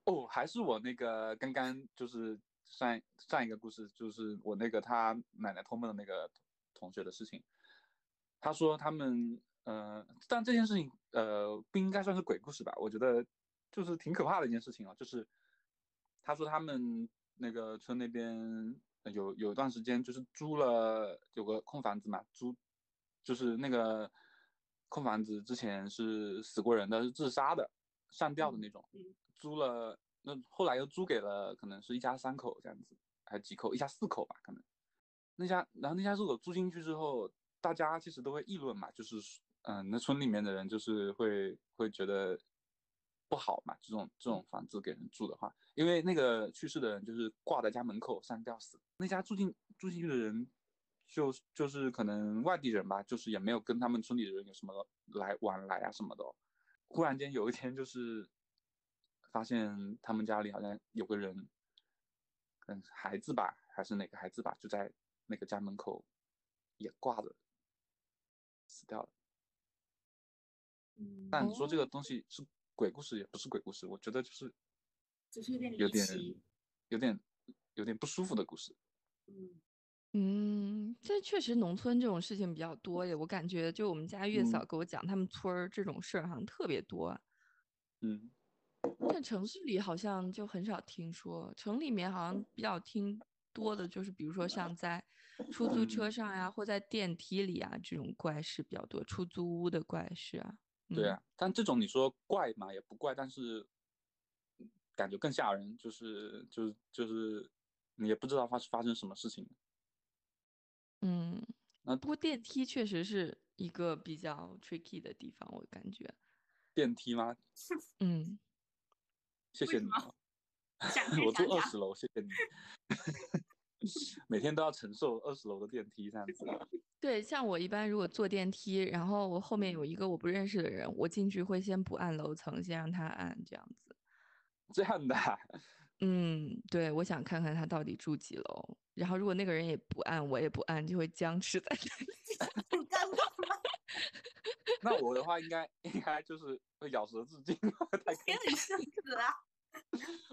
哦，还是我那个刚刚就是上上一个故事，就是我那个他奶奶托梦的那个同学的事情。他说他们，呃，但这件事情，呃，不应该算是鬼故事吧？我觉得就是挺可怕的一件事情啊。就是他说他们那个村那边有有一段时间就是租了有个空房子嘛，租就是那个空房子之前是死过人的，是自杀的，上吊的那种。嗯租了，那后来又租给了可能是一家三口这样子，还几口，一家四口吧，可能。那家，然后那家四口租进去之后，大家其实都会议论嘛，就是，嗯、那村里面的人就是会会觉得不好嘛，这种这种房子给人住的话，因为那个去世的人就是挂在家门口上吊死，那家住进住进去的人就就是可能外地人吧，就是也没有跟他们村里的人有什么来往来啊什么的哦、忽然间有一天就是发现他们家里好像有个人，嗯，孩子吧，还是哪个孩子吧，就在那个家门口也挂着死掉了。嗯，但你说这哦个东西是鬼故事，也不是鬼故事，我觉得就是就是有点有点。有点有点不舒服的故事。嗯，嗯，这确实农村这种事情比较多耶。我感觉就我们家月嫂嗯给我讲，他们村儿这种事儿好像特别多啊。嗯，但城市里好像就很少听说，城里面好像比较听多的就是，比如说像在出租车嗯上呀，或在电梯里啊，这种怪事比较多，出租屋的怪事啊。嗯对啊，但这种你说怪嘛也不怪，但是感觉更吓人，就是就是就是你也不知道发发生什么事情。嗯，那不过电梯确实是一个比较 tricky 的地方，我感觉。电梯吗？(laughs) 嗯，谢谢你啊，(laughs) 我住二十楼，谢谢你。(laughs) 每天都要承受二十楼的电梯这样子。对，像我一般如果坐电梯，然后我后面有一个我不认识的人，我进去会先不按楼层，先让他按这样子。这样的啊、嗯，对，我想看看他到底住几楼，然后如果那个人也不按，我也不按，就会僵持在那里。很尴尬吗？(laughs) 那我的话应该应该就是会咬舌自尽！(laughs)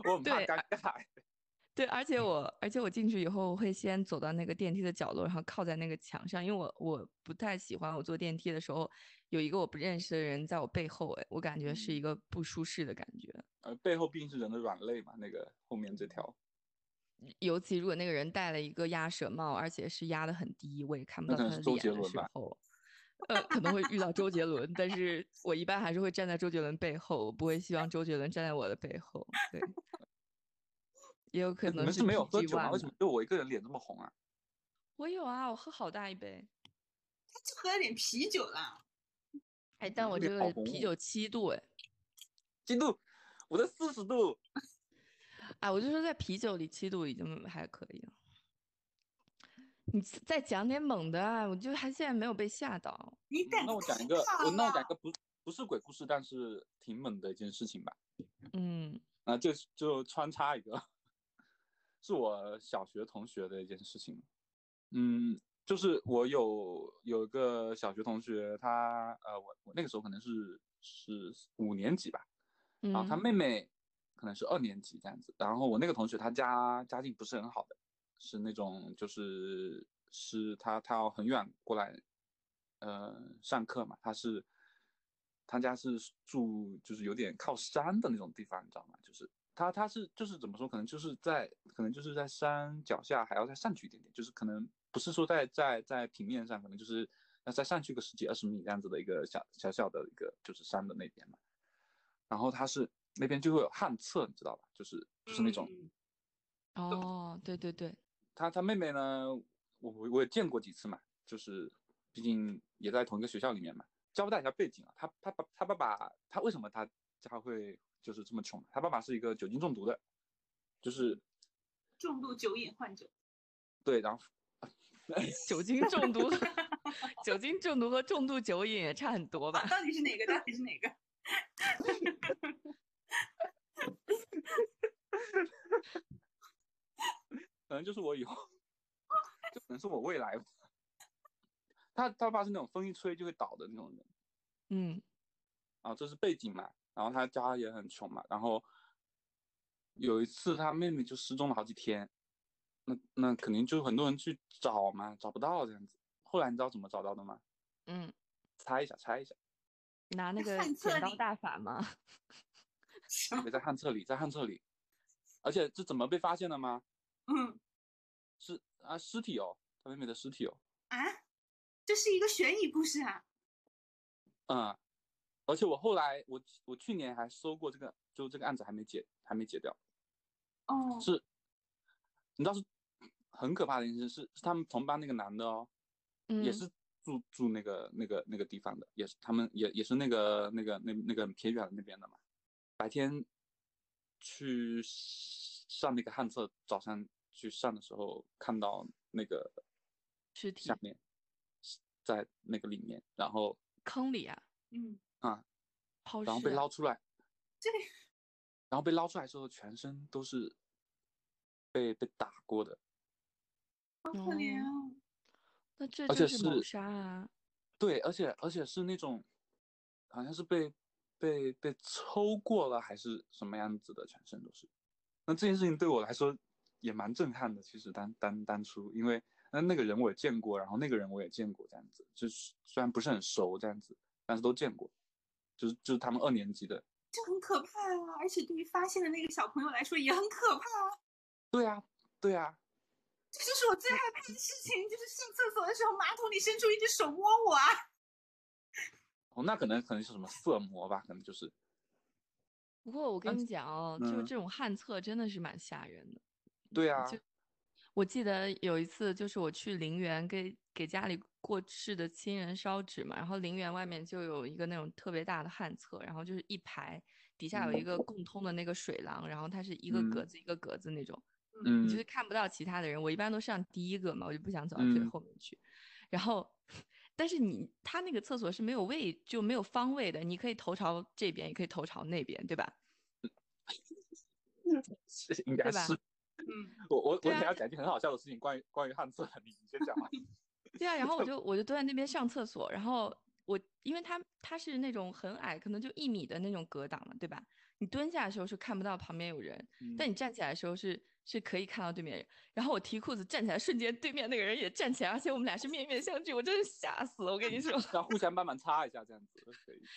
我很怕对尴尬。(laughs) 对，而且我而且我进去以后，我会先走到那个电梯的角落，然后靠在那个墙上，因为我我不太喜欢我坐电梯的时候有一个我不认识的人在我背后，哎，我感觉是一嗯个不舒适的感觉。呃，背后毕竟是人的软肋嘛，那个后面这条，尤其如果那个人戴了一个鸭舌帽，而且是压的很低，我也看不到他的脸的时候，呃，可能会遇到周杰伦，但是我一般还是会站在周杰伦背后，我不会希望周杰伦站在我的背后。对，也有可能你是没有喝酒吗？为什么就我一个人脸这么红啊？我有啊，我喝好大一杯。他就喝了点啤酒啦。哎，但我这个啤酒七度哎，七度？我的四十度。哎，我就说在啤酒里七度已经还可以了。你再讲点猛的啊，我就还现在没有被吓到。你胆子太那我讲一个，我那我讲一个不不是鬼故事，但是挺猛的一件事情吧。嗯啊，就就穿插一个，(laughs) 是我小学同学的一件事情。嗯，就是我有有一个小学同学，他呃，我我那个时候可能是是五年级吧，嗯，然后他妹妹可能是二年级这样子。然后我那个同学他家家境不是很好的，是那种就是是他他要很远过来，呃，上课嘛，他是他家是住就是有点靠山的那种地方，你知道吗？就是他他是就是怎么说，可能就是在可能就是在山脚下还要再上去一点点，就是可能不是说在在在平面上，可能就是要再上去个十几二十米这样子的一个小小小的一个就是山的那边嘛。然后他是那边就会有旱厕，你知道吧？就是就是那种嗯哦，哦，对对对，他他妹妹呢，我我我也见过几次嘛，就是毕竟也在同一个学校里面嘛。交代一下背景啊，他他爸他爸爸他为什么他家会就是这么穷？他爸爸是一个酒精中毒的，就是重度酒瘾患者。对，然后 (laughs) 酒精中毒，(laughs) 酒精中毒和重度酒瘾也差很多吧？到底是哪个？到底是哪个？(laughs) (laughs) 可能就是我以后，就可能是我未来。他他爸是那种风一吹就会倒的那种人。嗯，啊，这是背景嘛。然后他家也很穷嘛。然后有一次他妹妹就失踪了好几天，那那肯定就很多人去找嘛，找不到这样子。后来你知道怎么找到的吗？嗯，猜一下，猜一下。拿那个剪刀大法吗？(laughs) 对，在旱厕里，在旱厕里。而且这怎么被发现的吗？嗯，是啊，尸体哦，他妹妹的尸体哦。啊，这是一个悬疑故事啊。嗯，而且我后来，我我去年还搜过这个，就这个案子还没解，还没解掉。哦。是，你知道是很可怕的一件事，是是他们同班那个男的哦，也是住住那个那个那个地方的，也是他们也也是那个那个那那个偏远那边的嘛，白天去上那个旱厕，早上去上的时候看到那个尸体下面，在那个里面，然后。坑里啊，嗯啊，抛然后被捞出来，这，然后被捞出来之后，全身都是被被打过的，好可怜啊！那这而且是谋杀啊？对，而且而且是那种，好像是被被被抽过了还是什么样子的，全身都是。那这件事情对我来说也蛮震撼的，其实当当当初，因为。那那个人我也见过，然后那个人我也见过，这样子，就是虽然不是很熟这样子，但是都见过，就是就是他们二年级的，就很可怕啊！而且对于发现的那个小朋友来说也很可怕啊。对啊，对啊，这就是我最害怕的事情，就是上厕所的时候马桶里伸出一只手摸我啊。哦，那可能可能是什么色魔吧，可能就是。不过我跟你讲哦，就这种旱厕真的是蛮吓人的。对啊。我记得有一次，就是我去陵园给给家里过世的亲人烧纸嘛，然后陵园外面就有一个那种特别大的旱厕，然后就是一排，底下有一个共通的那个水廊，然后它是一个格子一个格子那种，嗯，你就是看不到其他的人。我一般都上第一个嘛，我就不想走到最后面去。然后，但是你他那个厕所是没有位就没有方位的，你可以头朝这边，也可以头朝那边，对吧？(laughs) 是应该是。嗯，我我我等下讲一件很好笑的事情，关于关于旱厕，你你先讲吧。(laughs) 对啊，然后我 (laughs) 就我就蹲在那边上厕所，然后我因为它它是那种很矮，可能就一米的那种隔挡嘛，对吧？你蹲下的时候是看不到旁边有人，但你站起来的时候是是可以看到对面人。然后我提裤子站起来瞬间，对面那个人也站起来，而且我们俩是面面相觑，我真是吓死了，我跟你说。要互相帮忙擦一下，这样子可以。(laughs)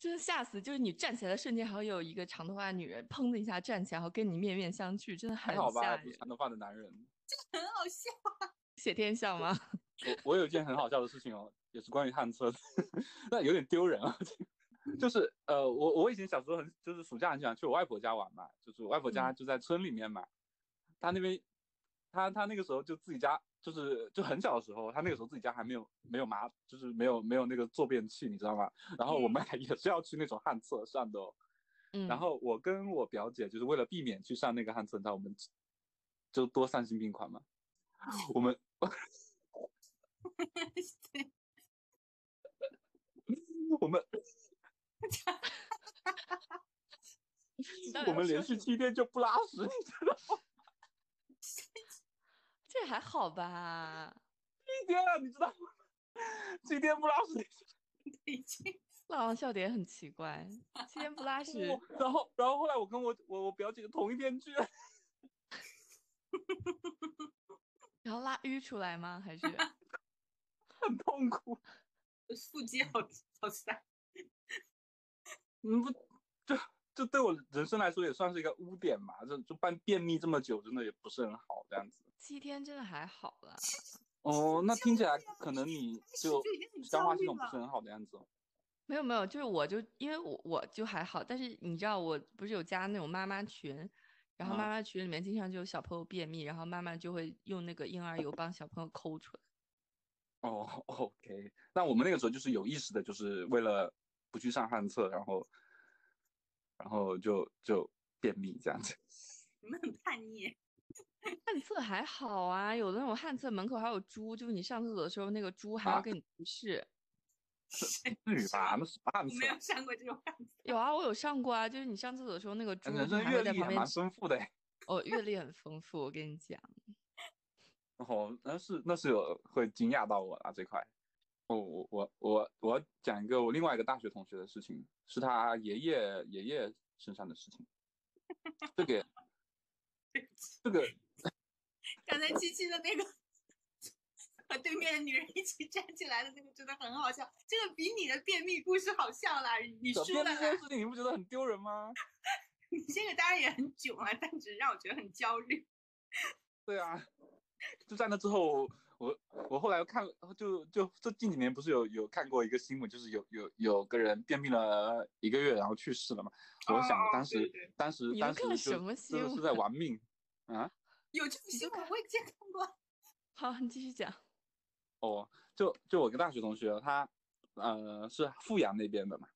真的吓死！就是你站起来的瞬间，还会有一个长头发女人砰的一下站起来，然后跟你面面相觑，真的很吓人。长头发的男人，这很好笑啊！(laughs) 谢天笑吗？我我有一件很好笑的事情哦，也是关于旱厕，(laughs) 那有点丢人啊。就是呃，我我以前小时候很就是暑假很喜欢去我外婆家玩嘛，就是我外婆家就在村里面嘛，他那边他他那个时候就自己家。就是就很小的时候，他那个时候自己家还没有没有麻，就是没有没有那个坐便器，你知道吗？然后我们也是要去那种旱厕上的，嗯，然后我跟我表姐就是为了避免去上那个旱厕，你知道我们就多丧心病狂嘛，我们，(laughs) 我们，(laughs) 我们连续七天就不拉屎，你知道吗？这还好吧？一天啊，你知道吗？今天不拉屎，已经。(laughs) 老王笑点很奇怪，今天不拉屎。然后，然后后来我跟我我我表姐同一天去，(laughs) 然后拉淤出来吗？还是 (laughs) 很痛苦，腹肌好好大。你们，不就。这对我人生来说也算是一个污点嘛，就就办便秘这么久，真的也不是很好这样子。七天真的还好了。(laughs) 哦，那听起来可能你就消化系统不是很好的样子。没有没有，就是我就因为我我就还好，但是你知道我不是有加那种妈妈群，然后啊妈妈群里面经常就有小朋友便秘，然后妈妈就会用那个婴儿油帮小朋友抠出来。(laughs) 哦，OK，那我们那个时候就是有意识的，就是为了不去上旱厕，然后，然后就就便秘这样子。(laughs) 你们很叛逆。(laughs) 旱厕还好啊，有的那种旱厕门口还有猪，就是你上厕所的时候，那个猪还要啊跟你提示。不至于吧？那是旱厕没，有上过这种旱厕。有啊，我有上过啊，就是你上厕所的时候，那个猪人生阅历还蛮会在旁边吃。丰富的。(laughs) 哦，阅历很丰富，我跟你讲。哦，那是那是有会惊讶到我啊这块。我我我我我要讲一个我另外一个大学同学的事情，是他爷爷爷爷身上的事情。这个 (laughs) 这个刚才七七的那个和对面的女人一起站起来的那个真的很好笑，这个比你的便秘故事好笑啦，你小输了这件事。情，你不觉得很丢人吗？(laughs) 你这个当然也很囧啊，但只是让我觉得很焦虑。对啊，就在那之后，我我后来又看了，就就这近几年不是有有看过一个新闻，就是有有有个人便秘了一个月，然后去世了嘛。我想哦当时、对对当时你当时就是在 (laughs) 玩命啊！有这种新闻我以前看过。(laughs) 好，你继续讲。哦，就就我一个大学同学，他呃是富阳那边的嘛，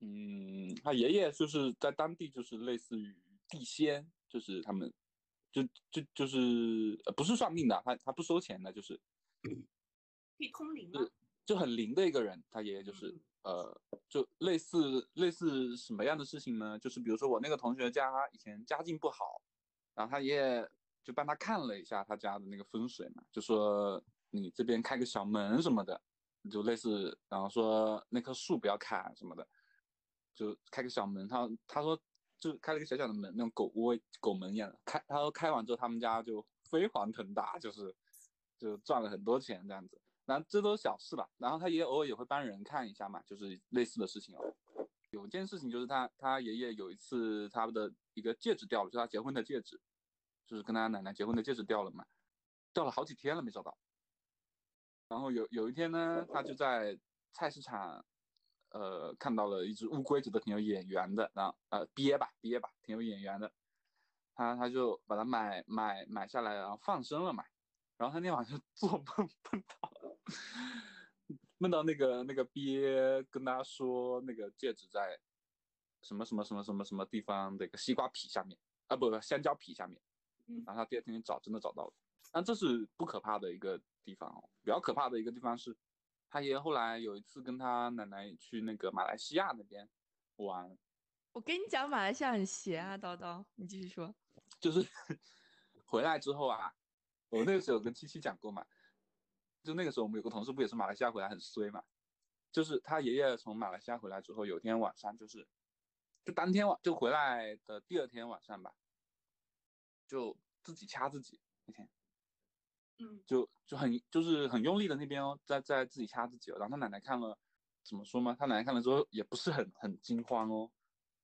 嗯，他爷爷就是在当地就是类似于地仙，就是他们就就就是呃不是算命的，他他不收钱的，就是可以通灵吗？是就很灵的一个人，他爷爷就是嗯呃，就类似类似什么样的事情呢？就是比如说我那个同学家以前家境不好，然后他爷爷就帮他看了一下他家的那个风水嘛，就说你这边开个小门什么的，就类似，然后说那棵树不要砍什么的，就开个小门。他他说就开了一个小小的门，那种狗窝狗门一样的，开他说开完之后他们家就飞黄腾达，就是就赚了很多钱这样子。然后这都是小事吧，然后他爷爷偶尔也会帮人看一下嘛，就是类似的事情哦。有件事情就是他他爷爷有一次他的一个戒指掉了，就他结婚的戒指，就是跟他奶奶结婚的戒指掉了嘛，掉了好几天了没找到。然后有有一天呢，他就在菜市场，呃，看到了一只乌龟，觉得挺有眼缘的，然后呃鳖吧鳖吧，挺有眼缘的，他他就把它买买买下来，然后放生了嘛。然后他那天晚上做梦梦到，梦到那个那个鳖跟他说，那个戒指在什么什么什么什么什么地方的一个西瓜皮下面啊，不不香蕉皮下面。嗯然后他第二天找真的找到了，但这是不可怕的一个地方哦。比较可怕的一个地方是，他爷爷后来有一次跟他奶奶去那个马来西亚那边玩，我跟你讲，马来西亚很邪啊，叨叨，你继续说。就是 (laughs) 回来之后啊，我那个时候跟七七讲过嘛，就那个时候我们有个同事不也是马来西亚回来很衰嘛，就是他爷爷从马来西亚回来之后，有一天晚上就是，就当天晚就回来的第二天晚上吧，就自己掐自己那天。嗯，就就很就是很用力的那边哦，在在自己掐自己哦，然后他奶奶看了，怎么说嘛？他奶奶看了之后也不是很很惊慌哦，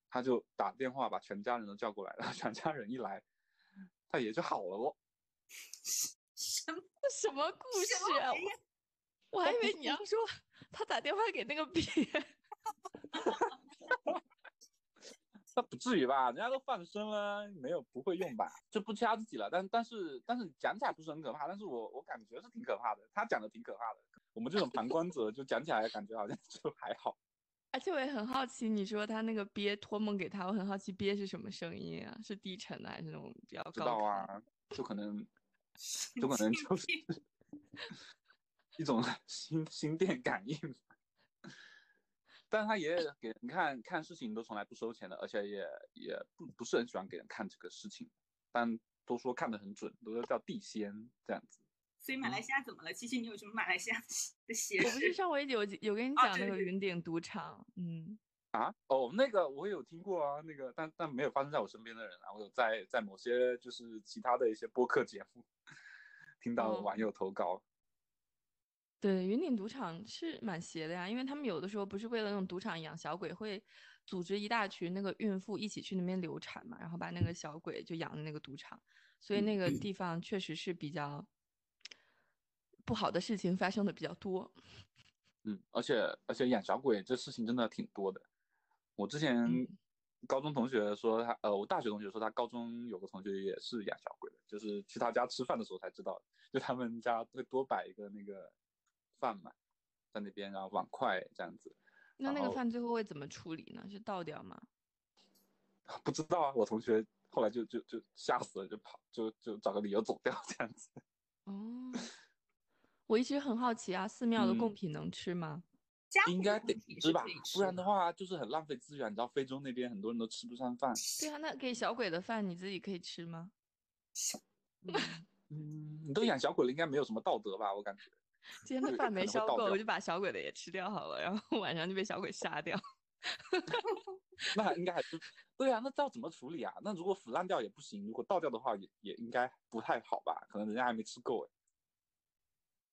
他就打电话把全家人都叫过来，然 (laughs) 后全家人一来，他爷就好了哦。(laughs) 什么？什么故事啊？我我还以为你要 (laughs) 说他打电话给那个鳖。那不至于吧？人家都放生了，没有不会用吧？就不掐自己了。但但是但是讲起来不是很可怕，但是我我感觉是挺可怕的。他讲的挺可怕的，我们这种旁观者就讲起来感觉好像 (laughs) 就还好。而且我也很好奇，你说他那个鳖托梦给他，我很好奇鳖是什么声音啊？是低沉的还是那种比较知高知？道啊，就可能 (laughs) 就可能就是 (laughs) 一种心心电感应。但是他爷爷给人看看事情都从来不收钱的，而且也也不不是很喜欢给人看这个事情，但都说看得很准，都说叫地仙这样子。所以马来西亚怎么了？七七，你有什么马来西亚的邪我不是事？上回有有跟你啊讲那个云顶赌场，嗯，啊，哦，那个我有听过啊，那个但但没有发生在我身边的人啊，我有在在某些就是其他的一些播客节目 (laughs) 听到哦网友投稿，对，云顶赌场是蛮邪的呀，因为他们有的时候不是为了那种赌场养小鬼，会组织一大群那个孕妇一起去那边流产嘛，然后把那个小鬼就养在那个赌场，所以那个地方确实是比较不好的事情发生的比较多。嗯，而且而且养小鬼这事情真的挺多的。我之前嗯高中同学说他，呃，我大学同学说他高中有个同学也是养小鬼的，就是去他家吃饭的时候才知道，就他们家会多摆一个那个饭嘛，在那边，然后碗筷这样子。那那个饭最后会怎么处理呢？是倒掉吗？(laughs) 不知道啊，我同学后来就就就吓死了，就跑，就就找个理由走掉这样子。(laughs) 哦，我一直很好奇啊，寺庙的贡嗯品能吃吗？应该得吃吧不然的的话就是很浪费资源。你知道非洲那边很多人都吃不上饭。对啊，那给小鬼的饭你自己可以吃吗？嗯，嗯，你都养小鬼了，应该没有什么道德吧？我感觉。今天的饭没烧够，我就把小鬼的也吃掉好了，然后晚上就被小鬼杀掉。(laughs) 那应该还是对啊，那这要怎么处理啊？那如果腐烂掉也不行，如果倒掉的话也也应该不太好吧？可能人家还没吃够哎。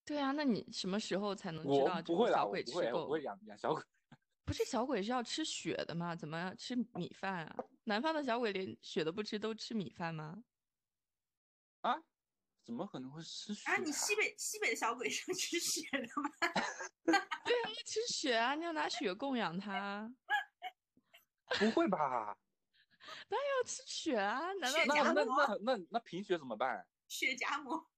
对啊，那你什么时候才能知我道这不会啦，个小鬼我不会，不？会养养小鬼。(laughs) 不是小鬼是要吃血的吗？怎么吃米饭啊？南方的小鬼连血都不吃，都吃米饭吗？啊？怎么可能会失血啊，你西北西北的小鬼是吃血的吗？(laughs) 对啊，要吃血啊！你要拿血供养它，不会吧？(laughs) 要吃血啊！难道那那那那那贫血怎么办？(laughs) 血夹馍，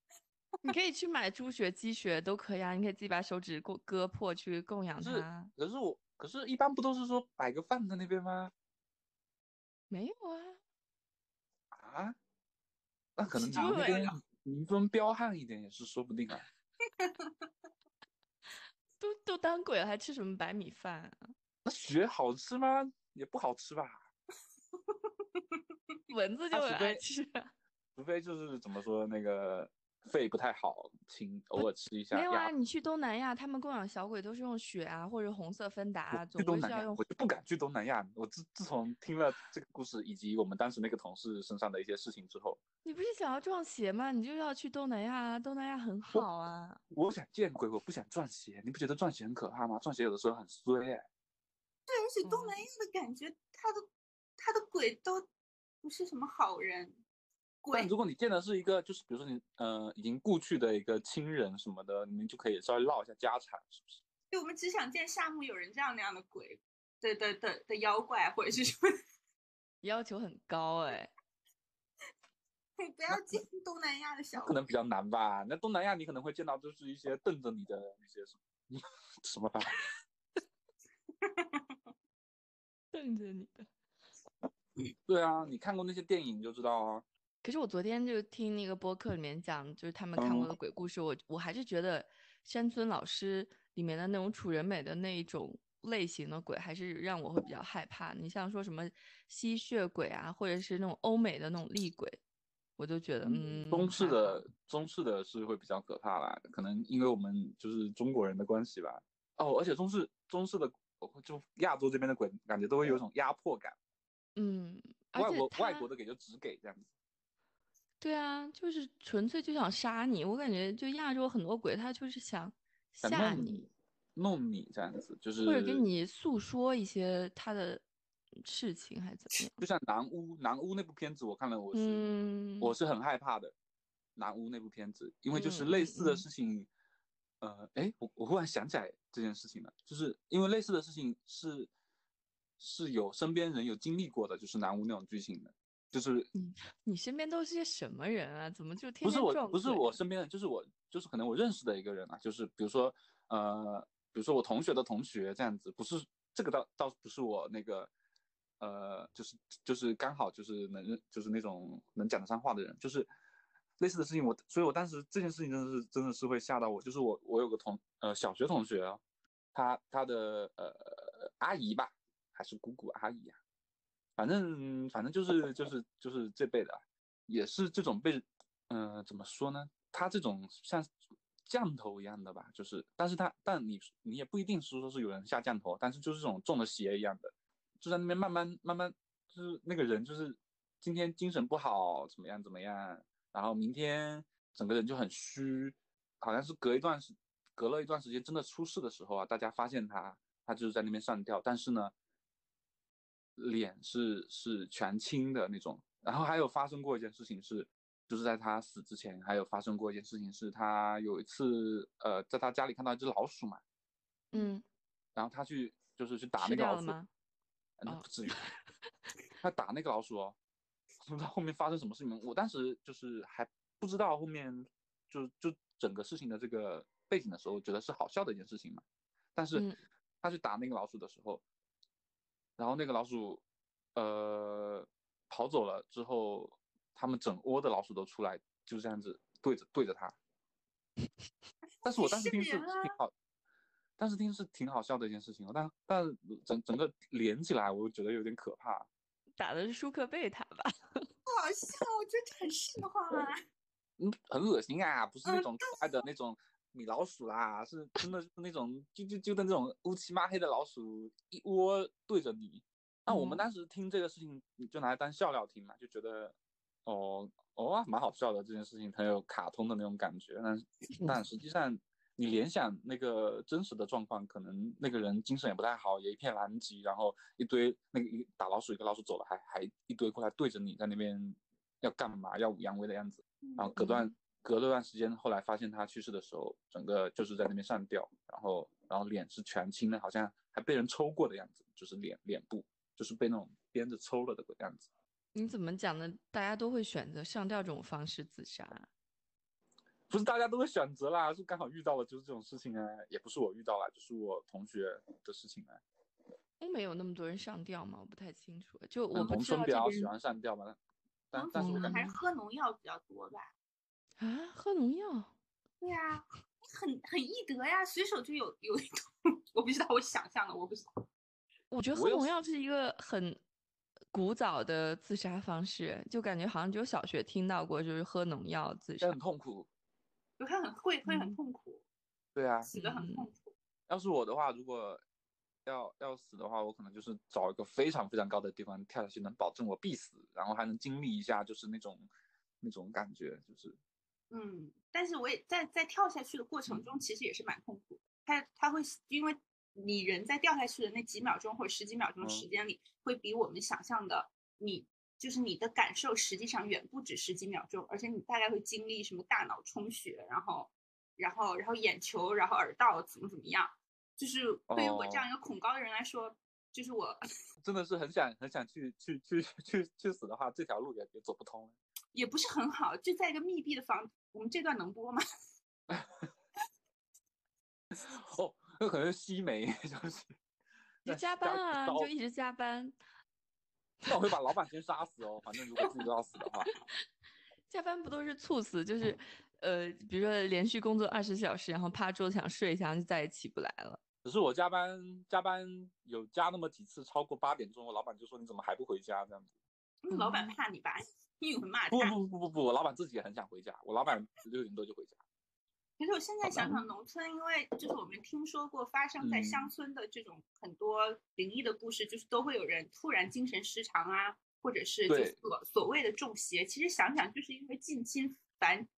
你可以去买猪血、鸡血都可以啊，你可以自己把手指割割破去供养它。可是我可是一般不都是说摆个饭在那边吗？没有啊，啊？那可能你是们那边为了民风彪悍一点也是说不定啊。(laughs) 都都当鬼了，还吃什么白米饭啊？那血好吃吗？也不好吃吧。(laughs) 蚊子就很爱吃啊。(laughs) 除非就是怎么说那个肺不太好，请偶尔吃一下没有啊，你去东南亚，他们供养小鬼都是用血啊，或者红色芬达啊，总是要用我就不敢去东南亚。我自自从听了这个故事以及我们当时那个同事身上的一些事情之后，你不是想要撞邪吗？你就要去东南亚啊，东南亚很好啊。我想见鬼，我不想撞邪。你不觉得撞邪很可怕吗？撞邪有的时候很衰哎。对，而且东嗯南亚的感觉，他的他的鬼都不是什么好人，鬼但如果你见的是一个，就是比如说你呃已经故去的一个亲人什么的，你们就可以稍微唠一下家产，是不是？对我们只想见夏目友人这样那样的鬼对对对的妖怪或者是什么，要求很高哎、不要进东南亚的小可能比较难吧。那东南亚你可能会见到就是一些瞪着你的那些什么 (laughs) 什么吧。(laughs) 瞪着你的。对啊，你看过那些电影你就知道啊。可是我昨天就听那个播客里面讲，就是他们看过嗯的鬼故事，我我还是觉得山村老师里面的那种楚人美的那一种类型的鬼，还是让我会比较害怕。你像说什么吸血鬼啊，或者是那种欧美的那种厉鬼，我就觉得嗯，中式的中式的是会比较可怕吧，可能因为我们就是中国人的关系吧。哦，而且中式中式的就亚洲这边的鬼，感觉都会有一种压迫感。嗯，外国外国的给就只给这样子。对啊，就是纯粹就想杀你。我感觉就亚洲很多鬼，他就是想想吓你弄你，，弄你这样子，就是或者跟你诉说一些他的事情，还是怎么样？就像南屋，南屋那部片子我看了，我是、嗯，我是很害怕的。南屋那部片子，因为就是类似的嗯事情，呃，哎，我我忽然想起来这件事情了，就是因为类似的事情是是有身边人有经历过的，就是南屋那种剧情的，就是你身边都是些什么人啊？怎么就天不是我，不是我身边的，就是我，就是可能我认识的一个人啊，就是比如说，呃，比如说我同学的同学这样子，不是这个倒倒不是我那个，呃，就是就是刚好就是能就是那种能讲得上话的人，就是类似的事情我，所以我当时这件事情真的是真的是会吓到我，就是我我有个同呃小学同学，他他的呃阿姨吧，还是姑姑阿姨啊，反正反正就是就是就是这辈的，也是这种被，呃，怎么说呢？他这种像降头一样的吧，就是，但是他，但你你也不一定是说是有人下降头，但是就是这种中了邪一样的，就在那边慢慢慢慢，就是那个人就是今天精神不好，怎么样怎么样，然后明天整个人就很虚，好像是隔一段时，隔了一段时间真的出事的时候啊，大家发现他，他就是在那边上吊，但是呢，脸是是全青的那种。然后还有发生过一件事情是，就是在他死之前，还有发生过一件事情是，他有一次呃在他家里看到一只老鼠嘛，嗯，然后他去就是去打那个老鼠，那哦不至于，他打那个老鼠哦，(laughs) 不知道后面发生什么事情。我当时就是还不知道后面就就整个事情的这个背景的时候，觉得是好笑的一件事情嘛。但是嗯他去打那个老鼠的时候，然后那个老鼠呃跑走了之后，他们整窝的老鼠都出来，就这样子对着对着他。(laughs) 但是我当时听是挺好，当时听是挺好笑的一件事情哦，但但整整个连起来，我觉得有点可怕。打的是舒克贝塔吧？(laughs) 不好笑，我觉得很瘆得慌啊。(laughs) 嗯，很恶心啊，不是那嗯种可爱的那种米老鼠啦，是真的是那种就就就的那种乌漆抹黑的老鼠，一窝对着你。那我们嗯当时听这个事情，就拿来当笑料听嘛，就觉得哦哦啊，蛮好笑的这件事情，很有卡通的那种感觉。但是但实际上，你联想那个真实的状况，可能那个人精神也不太好，也一片狼藉，然后一堆那个一打老鼠，一个老鼠走了，还还一堆过来对着你在那边要干嘛，耀武扬威的样子。然后隔段隔了段时间，后来发现他去世的时候，整个就是在那边上吊，然后然后脸是全青的，好像还被人抽过的样子，就是脸脸部就是被那种鞭子抽了的样子。你怎么讲呢？大家都会选择上吊这种方式自杀。不是大家都会选择啦，是刚好遇到了就是这种事情啊，也不是我遇到了，就是我同学的事情啊。欧美有那么多人上吊吗？我不太清楚。就我嗯农不知道这边村比较喜欢上吊吧，但但是我感觉还是喝农药比较多吧。啊，喝农药。对呀、很很易得呀，随手就有有一种，(laughs) 我不知道，我想象的，我不知道。我觉得喝农药是一个很古早的自杀方式，就感觉好像只有小学听到过，就是喝农药自杀很。痛苦。有看很会会很嗯。痛苦，对啊，死的很嗯。痛苦。要是我的话，如果要要死的话，我可能就是找一个非常非常高的地方跳下去，能保证我必死，然后还能经历一下就是那种那种感觉，就是。嗯，但是我也在在跳下去的过程中，其实也是蛮痛苦的。它它会因为你人在掉下去的那几秒钟或者十几秒钟时间里，会比我们想象的你就是你的感受实际上远不止十几秒钟，而且你大概会经历什么大脑充血，然后然后然后眼球，然后耳道怎么怎么样，就是对于我这样一个恐高的人来说，就是我 (laughs) 真的是很想很想去去去去去死的话，这条路也也走不通了。也不是很好，就在一个密闭的房，我们这段能播吗？(laughs) 哦，那可能是西梅，(laughs) 就是你就加班啊，就一直加班。那我会把老板先杀死哦。反正如果自己都要死的话，加班不都是猝死，就是呃，比如说连续工作二十小时，然后趴桌子上睡一下，就再也起不来了。只是我加班加班有加那么几次超过八点钟，我老板就说你怎么还不回家这样子。老板嗯怕你吧，因为我会骂不。不不不不，我老板自己也很想回家，我老板六点多就回家。可是我现在想想，农村，因为就是我们听说过发生在乡嗯村的这种很多灵异的故事，就是都会有人突然精神失常啊，或者是就对所所谓的中邪。其实想想，就是因为近亲繁，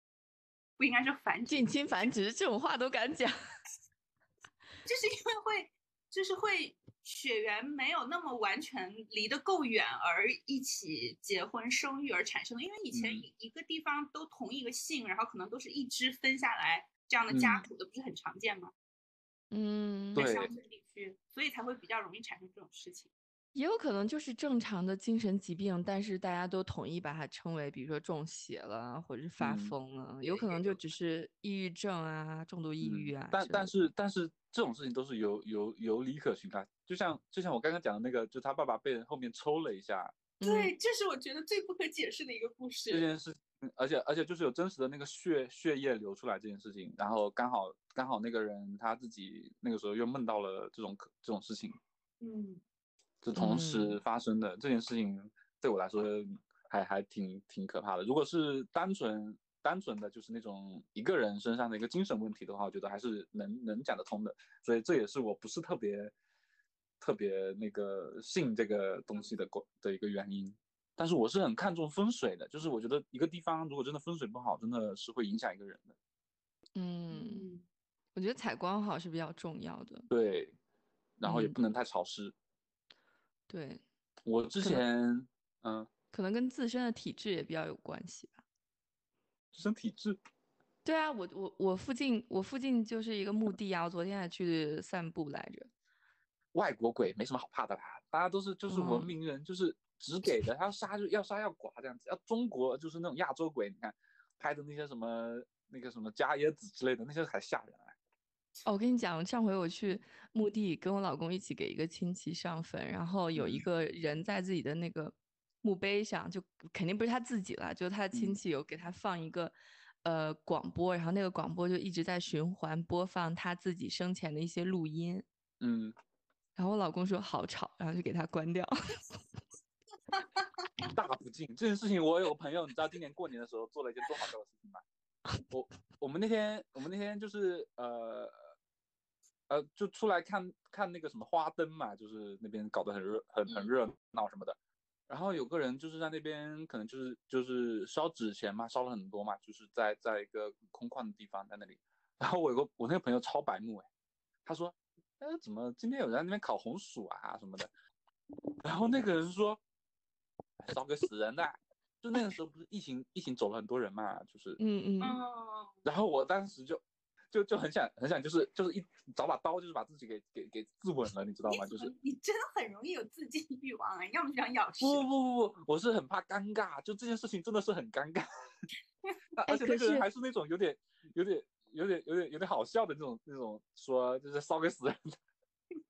不应该说繁殖，近亲繁殖这种话都敢讲，(laughs) 就是因为会就是会血缘没有那么完全离得够远而一起结婚生育而产生的。因为以前嗯一一个地方都同一个姓，然后可能都是一支分下来这样的家嗯。谱的，不是很常见吗？嗯，对在乡村地区，所以才会比较容易产生这种事情。也有可能就是正常的精神疾病，但是大家都统一把它称为，比如说中邪了，或者是发嗯疯了，有可能就只是抑郁症啊、重度抑郁啊嗯但但是但是这种事情都是有有有理可循的，就像就像我刚刚讲的那个，就他爸爸被人后面抽了一下嗯。对，这是我觉得最不可解释的一个故事这。件事，嗯而且而且就是有真实的那个血血液流出来这件事情，然后刚好刚好那个人他自己那个时候又梦到了这种可这种事情，嗯，就同时嗯发生的、这件事情，对我来说还还挺挺可怕的。如果是单纯单纯的就是那种一个人身上的一个精神问题的话，我觉得还是能能讲得通的。所以这也是我不是特别特别那个信这个东西的过的一个原因。但是我是很看重风水的，就是我觉得一个地方如果真的风水不好，真的是会影响一个人的。嗯，嗯，我觉得采光好是比较重要的。对，然后也嗯不能太潮湿。对，我之前嗯，可能跟自身的体质也比较有关系吧。自身体质。对啊，我我我附近我附近就是一个墓地啊，我昨天还去散步来着。外国鬼没什么好怕的啦，大家都是就是文嗯明人，就是只给的，他要杀就要杀要剐这样子。要中国就是那种亚洲鬼，你看拍的那些什么那个什么伽椰子之类的那些才吓人哎。哦，我跟你讲，上回我去墓地，跟我老公一起给一个亲戚上坟，然后有一嗯个人在自己的那个墓碑上，就肯定不是他自己了，就他亲嗯戚有给他放一个呃广播，然后那个广播就一直在循环播放他自己生前的一些录音，嗯，然后我老公说好吵，然后就给他关掉。(laughs) 大不敬这件事情，我有个朋友，你知道今年过年的时候做了一件多好笑的事情吗？我我们那天我们那天就是呃呃就出来看看那个什么花灯嘛，就是那边搞得很热很很热闹什么的。然后有个人就是在那边可能就是就是烧纸钱嘛，烧了很多嘛，就是在在一个空旷的地方在那里。然后我有个我那个朋友超白目哎，他说，哎怎么今天有人在那边烤红薯啊什么的。然后那个人说，烧给死人的。就那个时候不是疫情疫情走了很多人嘛，就是嗯嗯，哦，然后我当时就就就很想很想就是就是一找把刀就是把自己给给给自刎了，你知道吗？就是你真的很容易有自尽欲望啊，要么就想咬舌。不不不不，我是很怕尴尬，就这件事情真的是很尴尬，(laughs) 而且那个人还是那种有点有点有点有点有点好笑的那种那种说就是烧给死人的，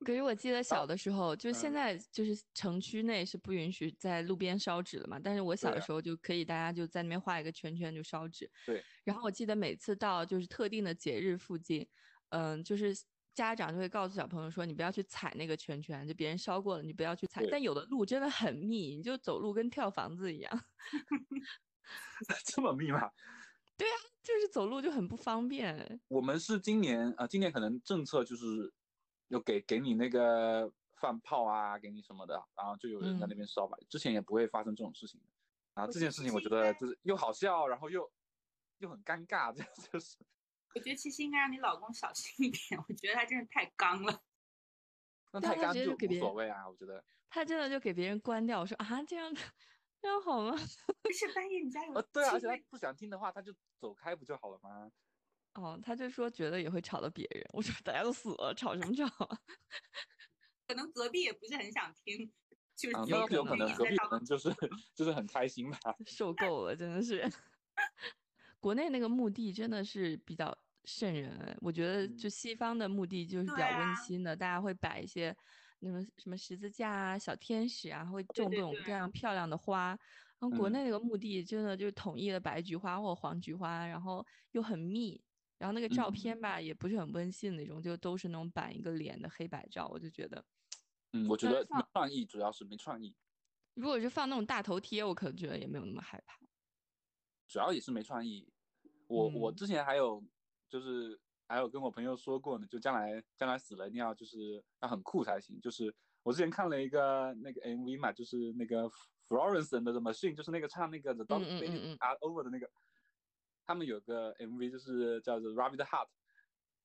可是我记得小的时候，就是现嗯在就是城区内是不允许在路边烧纸的嘛，但是我小的时候就可以，大家就在那边画一个圈圈就烧纸。对。然后我记得每次到就是特定的节日附近，嗯，就是家长就会告诉小朋友说，你不要去踩那个圈圈，就别人烧过了，你不要去踩。但有的路真的很密，你就走路跟跳房子一样，(laughs) 这么密吗？对啊就是走路就很不方便。我们是今年啊、呃今年可能政策就是有给给你那个放炮啊，给你什么的，然后就有人在那嗯边烧吧。之前也不会发生这种事情的。啊，我这件事情我觉得就是又好笑，然后又又很尴尬，这样就是我觉得其实应该让你老公小心一点，我觉得他真的太刚了。(laughs) 那太干就无所谓啊，我觉得。他真的就给别人关掉。我说啊，这样这样好吗？不是半夜你家有啊，对啊，而且他不想听的话，他就走开不就好了吗？哦，他就说觉得也会吵到别人。我说大家都死了，吵什么吵啊？(laughs) 可能隔壁也不是很想听，就是有可能隔壁可能就是 (laughs) 就是很开心吧。(laughs) 受够了，真的是。国内那个墓地真的是比较瘆人哎，我觉得就嗯西方的墓地就是比较温啊馨的，大家会摆一些那种什么十字架啊、小天使啊，会种各种各样漂亮的花。然后国嗯内那个墓地真的就是统一的白菊花或黄菊花，然后又很密，然后那个照嗯片吧也不是很温馨那种，就都是那种板一个脸的黑白照，我就觉得。嗯，我觉得没创意，主要是没创意，如果是放那种大头贴，我可能觉得也没有那么害怕。主要也是没创意。我我嗯之前还有就是还有跟我朋友说过呢，就将来将来死了一定要就是要很酷才行。就是我之前看了一个那个 MV 嘛，就是那个 Florence and the Machine，就是那个唱那个 The Days Are Over 的那个，他们有个 MV 就是叫做 Rabbit Heart，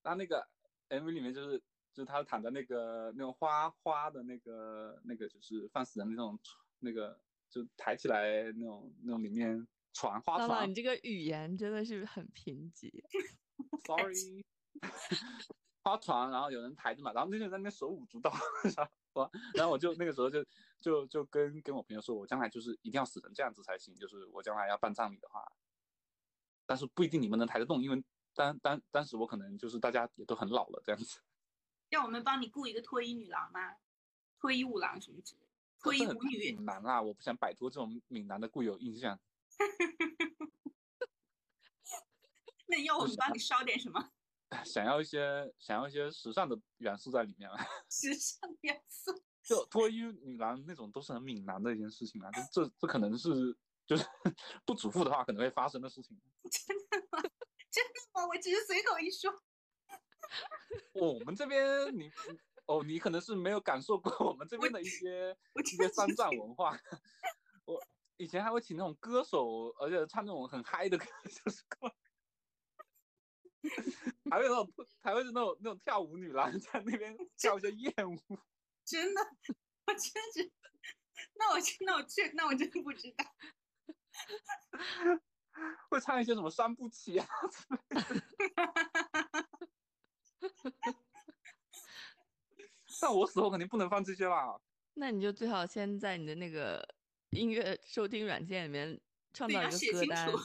他那个 MV 里面就是就是他躺在那个那种花花的那个那个就是放死人的那种那个就抬起来那种那种里面船花船你这个语言真的是很贫瘠。(laughs) sorry，(laughs) (laughs) 花船，然后有人抬着嘛，然后那个人在那边手舞足蹈，然后我就那个时候就就就跟跟我朋友说，我将来就是一定要死成这样子才行，就是我将来要办葬礼的话，但是不一定你们能抬得动，因为当当当时我可能就是大家也都很老了这样子，(laughs) 要我们帮你雇一个脱衣女郎吗？脱衣舞郎什么之类的，脱衣舞女。闽南啊，我不想摆脱这种闽南的固有印象。(laughs) 那要我们帮你烧点什么 (laughs) 想要一些想要一些时尚的元素在里面了，时尚元素？就脱衣女郎那种都是很闽南的一件事情啊，就这这可能是就是不嘱咐的话可能会发生的事情。(laughs) 真的吗？真的吗？(laughs) 我只是随口一说。(laughs) 我们这边你哦，你可能是没有感受过我们这边的一些我一些山真的是寨文化。我以前还会请那种歌手，而且唱那种很嗨的歌，就是还会那种还会是那种那种跳舞女郎在那边跳一些艳舞。真的，我真是。那我去，那我去，那我真不知道。(laughs) 会唱一些什么伤不起啊之类的。(laughs) 但我死后肯定不能放这些啦。那你就最好先在你的那个音乐收听软件里面创造一个歌单楚，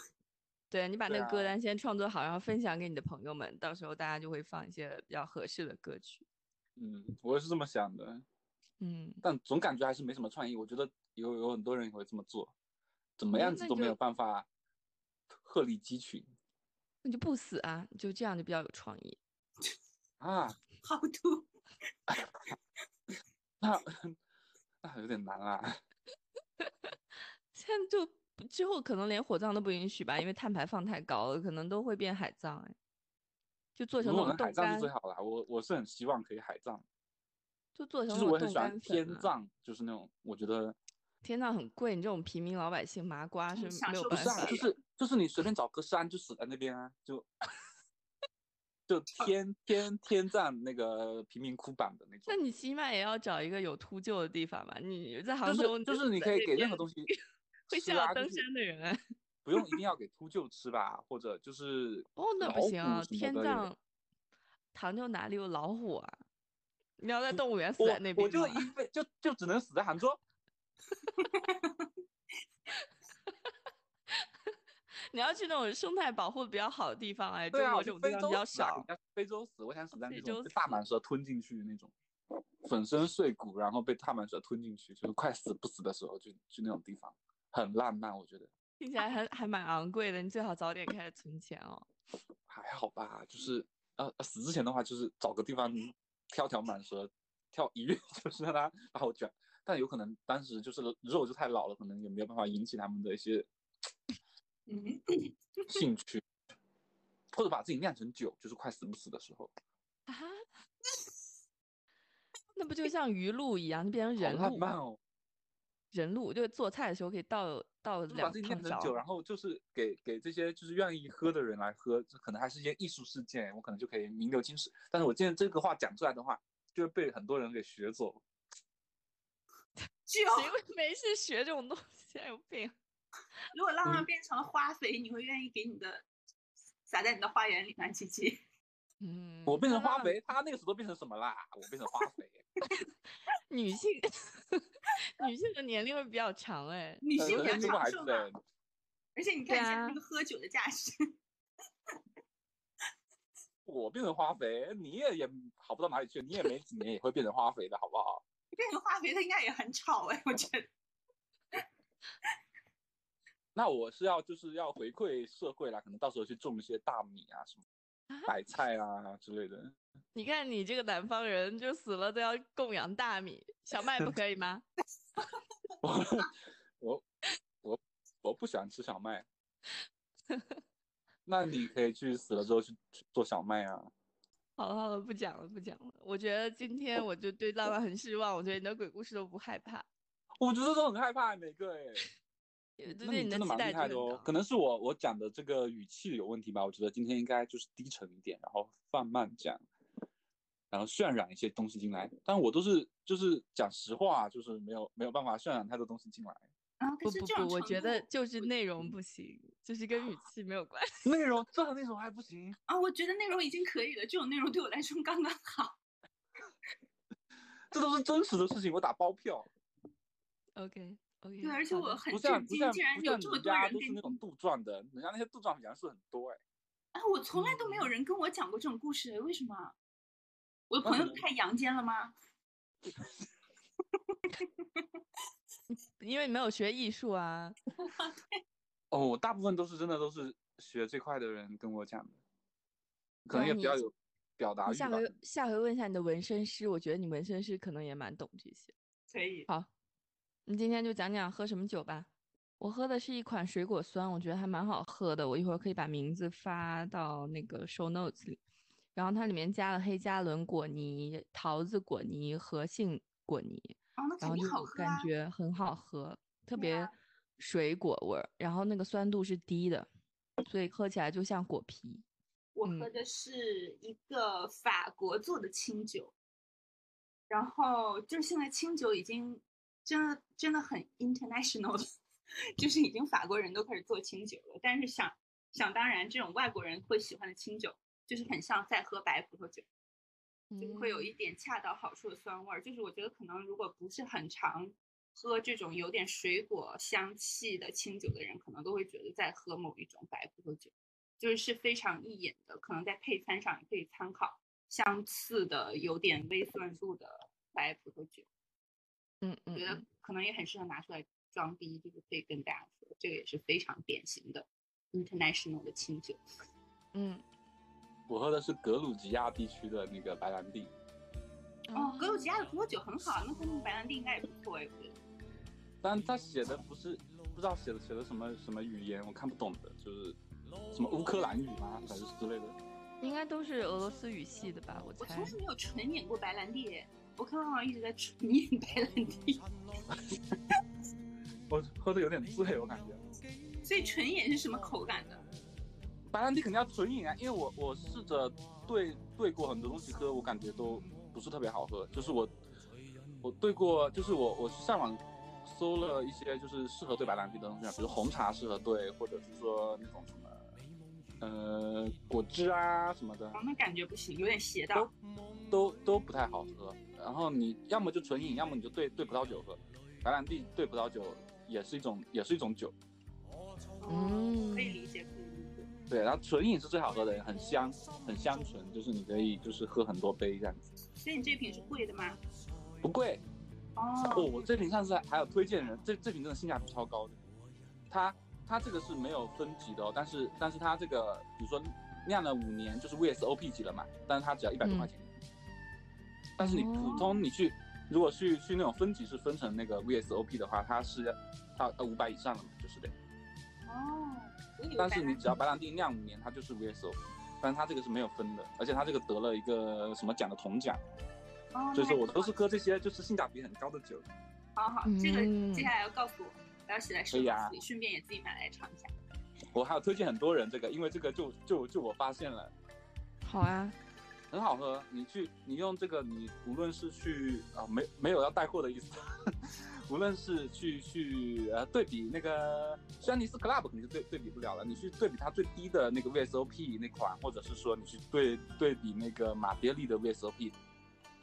对你把那个歌单先创作好，然后分享给你的朋友们，到时候大家就会放一些比较合适的歌曲。嗯，我也是这么想的，嗯，但总感觉还是没什么创意。我觉得有有很多人也会这么做，怎么那那样子都没有办法鹤立鸡群你就不死啊，就这样就比较有创意。(laughs) 啊。好 (laughs) 土。(laughs) 那那有点难啊。现在就不之后可能连火葬都不允许吧，因为碳排放太高了，可能都会变海葬哎，就做成如那种冻干果能海葬是最，好啦，我我是很希望可以海葬。就做成其实我很喜欢天。葬，就是那种我觉得天葬很贵，你这种平民老百姓麻瓜是没有享受不是啊，办法。就是就是你随便找个山就死在那边啊，就就天天天葬那个贫民窟版的那种那。你起码也要找一个有秃鹫的地方吧？你在杭就州是就是你可以给任何东西 (laughs) 会吃啊，吓到登山的人啊。不用一定要给秃鹫吃吧，或者就是 (laughs) 哦，那不行天葬，杭州哪里有老虎啊？你要在动物园死在那边我就吗一辈就就只能死在杭州。(laughs) 你要去那种生态保护的比较好的地方哎，中对啊，国我去非这种地方比较少。非洲死，我想死在那非洲种被大死蟒蛇吞进去的那种，粉身碎骨，然后被大蟒蛇吞进去，就是快死不死的时候，就去那种地方，很浪漫，我觉得听起来还还蛮昂贵的，你最好早点开始存钱哦。(laughs) 还好吧。就是呃死之前的话，就是找个地方挑条蟒蛇，跳一跃，(laughs) 就是让它把我卷。但有可能当时就是肉就太老了，可能也没有办法引起他们的一些嗯，兴趣，或者把自己酿成酒，就是快死不死的时候，啊？(laughs) 那不就像鱼露一样，就变成人露？慢哦。人露就是做菜的时候可以倒倒就把自己。酿成酒，然后就是给给这些就是愿意喝的人来喝，这可能还是一件艺术事件，我可能就可以名留青史。但是我今天这个话讲出来的话，就会被很多人给学走。(laughs) 就谁会没事学这种东西啊？有病！(laughs) 如果浪浪嗯变成了花肥，你会愿意给你的撒在你的花园里吗？琪琪？(laughs) 嗯，我变成花肥，他那个时候变成什么啦？我变成花肥，女性女性的年龄会比较长哎。女性比较长寿嘛，，而且你看现在啊那个喝酒的架势，我变成花肥，你也也好不到哪里去，你也没几年也会变成花肥的，好不好？变成化肥，它应该也很吵哎，我觉得。(laughs) 那我是要就是要回馈社会啦，可能到时候去种一些大米啊什么啊白菜啊之类的。你看你这个南方人，就死了都要供养大米，小麦不可以吗？(laughs) 我我我我不喜欢吃小麦，(laughs) 那你可以去死了之后去去做小麦啊。好了好了，不讲了不讲了。我觉得今天我就对浪浪很失望，我觉得你的鬼故事都不害怕，(laughs) 我觉得都很害怕每个哎，(laughs) 对那对你真的蛮厉害的哦。可能是我我讲的这个语气有问题吧，我觉得今天应该就是低沉一点，然后放慢讲，然后渲染一些东西进来。但我都是就是讲实话，就是没有没有办法渲染太多东西进来。啊，可不不是这种不，我觉得就是内容不行，就是跟语气没有关系。内容这内容还不行，啊，我觉得内容已经可以了，这种内容对我来说刚刚好。(laughs) 这都是真实的事情，我打包票。OK OK，对，而且我很震惊，竟然有这么多人都是那种杜撰的，人家那些杜撰讲述很多哎。啊，我从来都没有嗯人跟我讲过这种故事，为什么？我的朋友太阳间了吗？(laughs) 因为你没有学艺术啊。(laughs) 哦，我大部分都是真的都是学这块的人跟我讲的，可能也比较有表达欲吧。下回下回问一下你的纹身师，我觉得你纹身师可能也蛮懂这些。可以。好，你今天就讲讲喝什么酒吧。我喝的是一款水果酸，我觉得还蛮好喝的。我一会儿可以把名字发到那个 show notes 里。然后它里面加了黑加仑果泥、桃子果泥和杏果泥，哦，那肯然后！感觉很好喝，特别啊水果味儿。然后那个酸度是低的，所以喝起来就像果皮。我喝嗯的是一个法国做的清酒，然后就是现在清酒已经真的真的很 international 了，(laughs) 就是已经法国人都开始做清酒了。但是想想当然，这种外国人会喜欢的清酒，就是很像在喝白葡萄酒，就是会有嗯一点恰到好处的酸味儿。就是我觉得可能如果不是很常喝这种有点水果香气的清酒的人，可能都会觉得在喝某一种白葡萄酒，就是是非常易饮的，可能在配餐上也可以参考相似的有点微酸度的白葡萄酒。嗯嗯我觉得嗯，可能也很适合拿出来装逼，就是可以跟大家说，这个也是非常典型的 international 的清酒。嗯，我喝的是格鲁吉亚地区的那个白兰地，哦，格鲁吉亚的葡萄酒很好，那他们白兰地应该也不错哎，我觉得。但他写的不是不知道写的写的什么什么语言，我看不懂的，就是什么乌克兰语吗，还是之类的。应该都是俄罗斯语系的吧？我猜我从。来没有纯饮过白兰地，我看好像一直在纯饮白兰地，(laughs) 我喝的有点醉，我感觉。所以纯饮是什么口感的？白兰地肯定要纯饮啊，因为我我试着兑兑过很多东西喝，我感觉都不是特别好喝。就是我我兑过，就是我我上网搜了一些就是适合兑白兰地的东西啊，比如红茶适合兑，或者是说那种什么呃果汁啊什么的，哦，那感觉不行，有点邪道。都都不太好喝。然后你要么就纯饮，要么你就兑兑葡萄酒喝。白兰地兑葡萄酒也是一种也是一种酒，嗯可以理解，可以理解。对，然后纯饮是最好喝的，很香，很香醇，就是你可以就是喝很多杯这样子，所以你这瓶是贵的吗？不贵。哦，哦，我这瓶上次还有推荐人，这这瓶真的性价比超高的。它它这个是没有分级的哦，但是但是它这个比如说酿了五年就是 VSOP 级了嘛，但是它只要一百多块钱。但是你普通你去如果去去那种分级是分成那个 VSOP 的话，它是要到五百以上了嘛，就是的。哦，但是你只要白兰地酿五年，它就是 VSOP，但是它这个是没有分的，而且它这个得了一个什么奖的铜奖，哦，所以说我都是喝这些就是性价比很高的酒。好好，这个嗯接下来要告诉我，我要写在手可以啊里，顺便也自己买来尝一下。我还有推荐很多人这个，因为这个就就就我发现了好啊，很好喝。你去你用这个，你无论是去啊没没有要带货的意思，(laughs) 无论是去去呃对比那个轩尼诗 Club 肯定是对对比不了了，你去对比它最低的那个 VSOP 那款，或者是说你去对对比那个马爹利的 VSOP，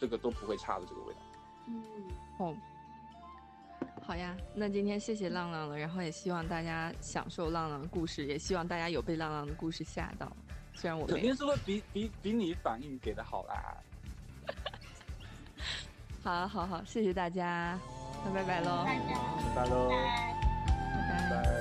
这个都不会差的这个味道。嗯，哦，好呀，那今天谢谢浪浪了，然后也希望大家享受浪浪的故事，也希望大家有被浪浪的故事吓到，虽然我。肯定是会比比比你反应给的好啦。(laughs) 好好好，谢谢大家，那拜拜喽。大家拜喽。拜。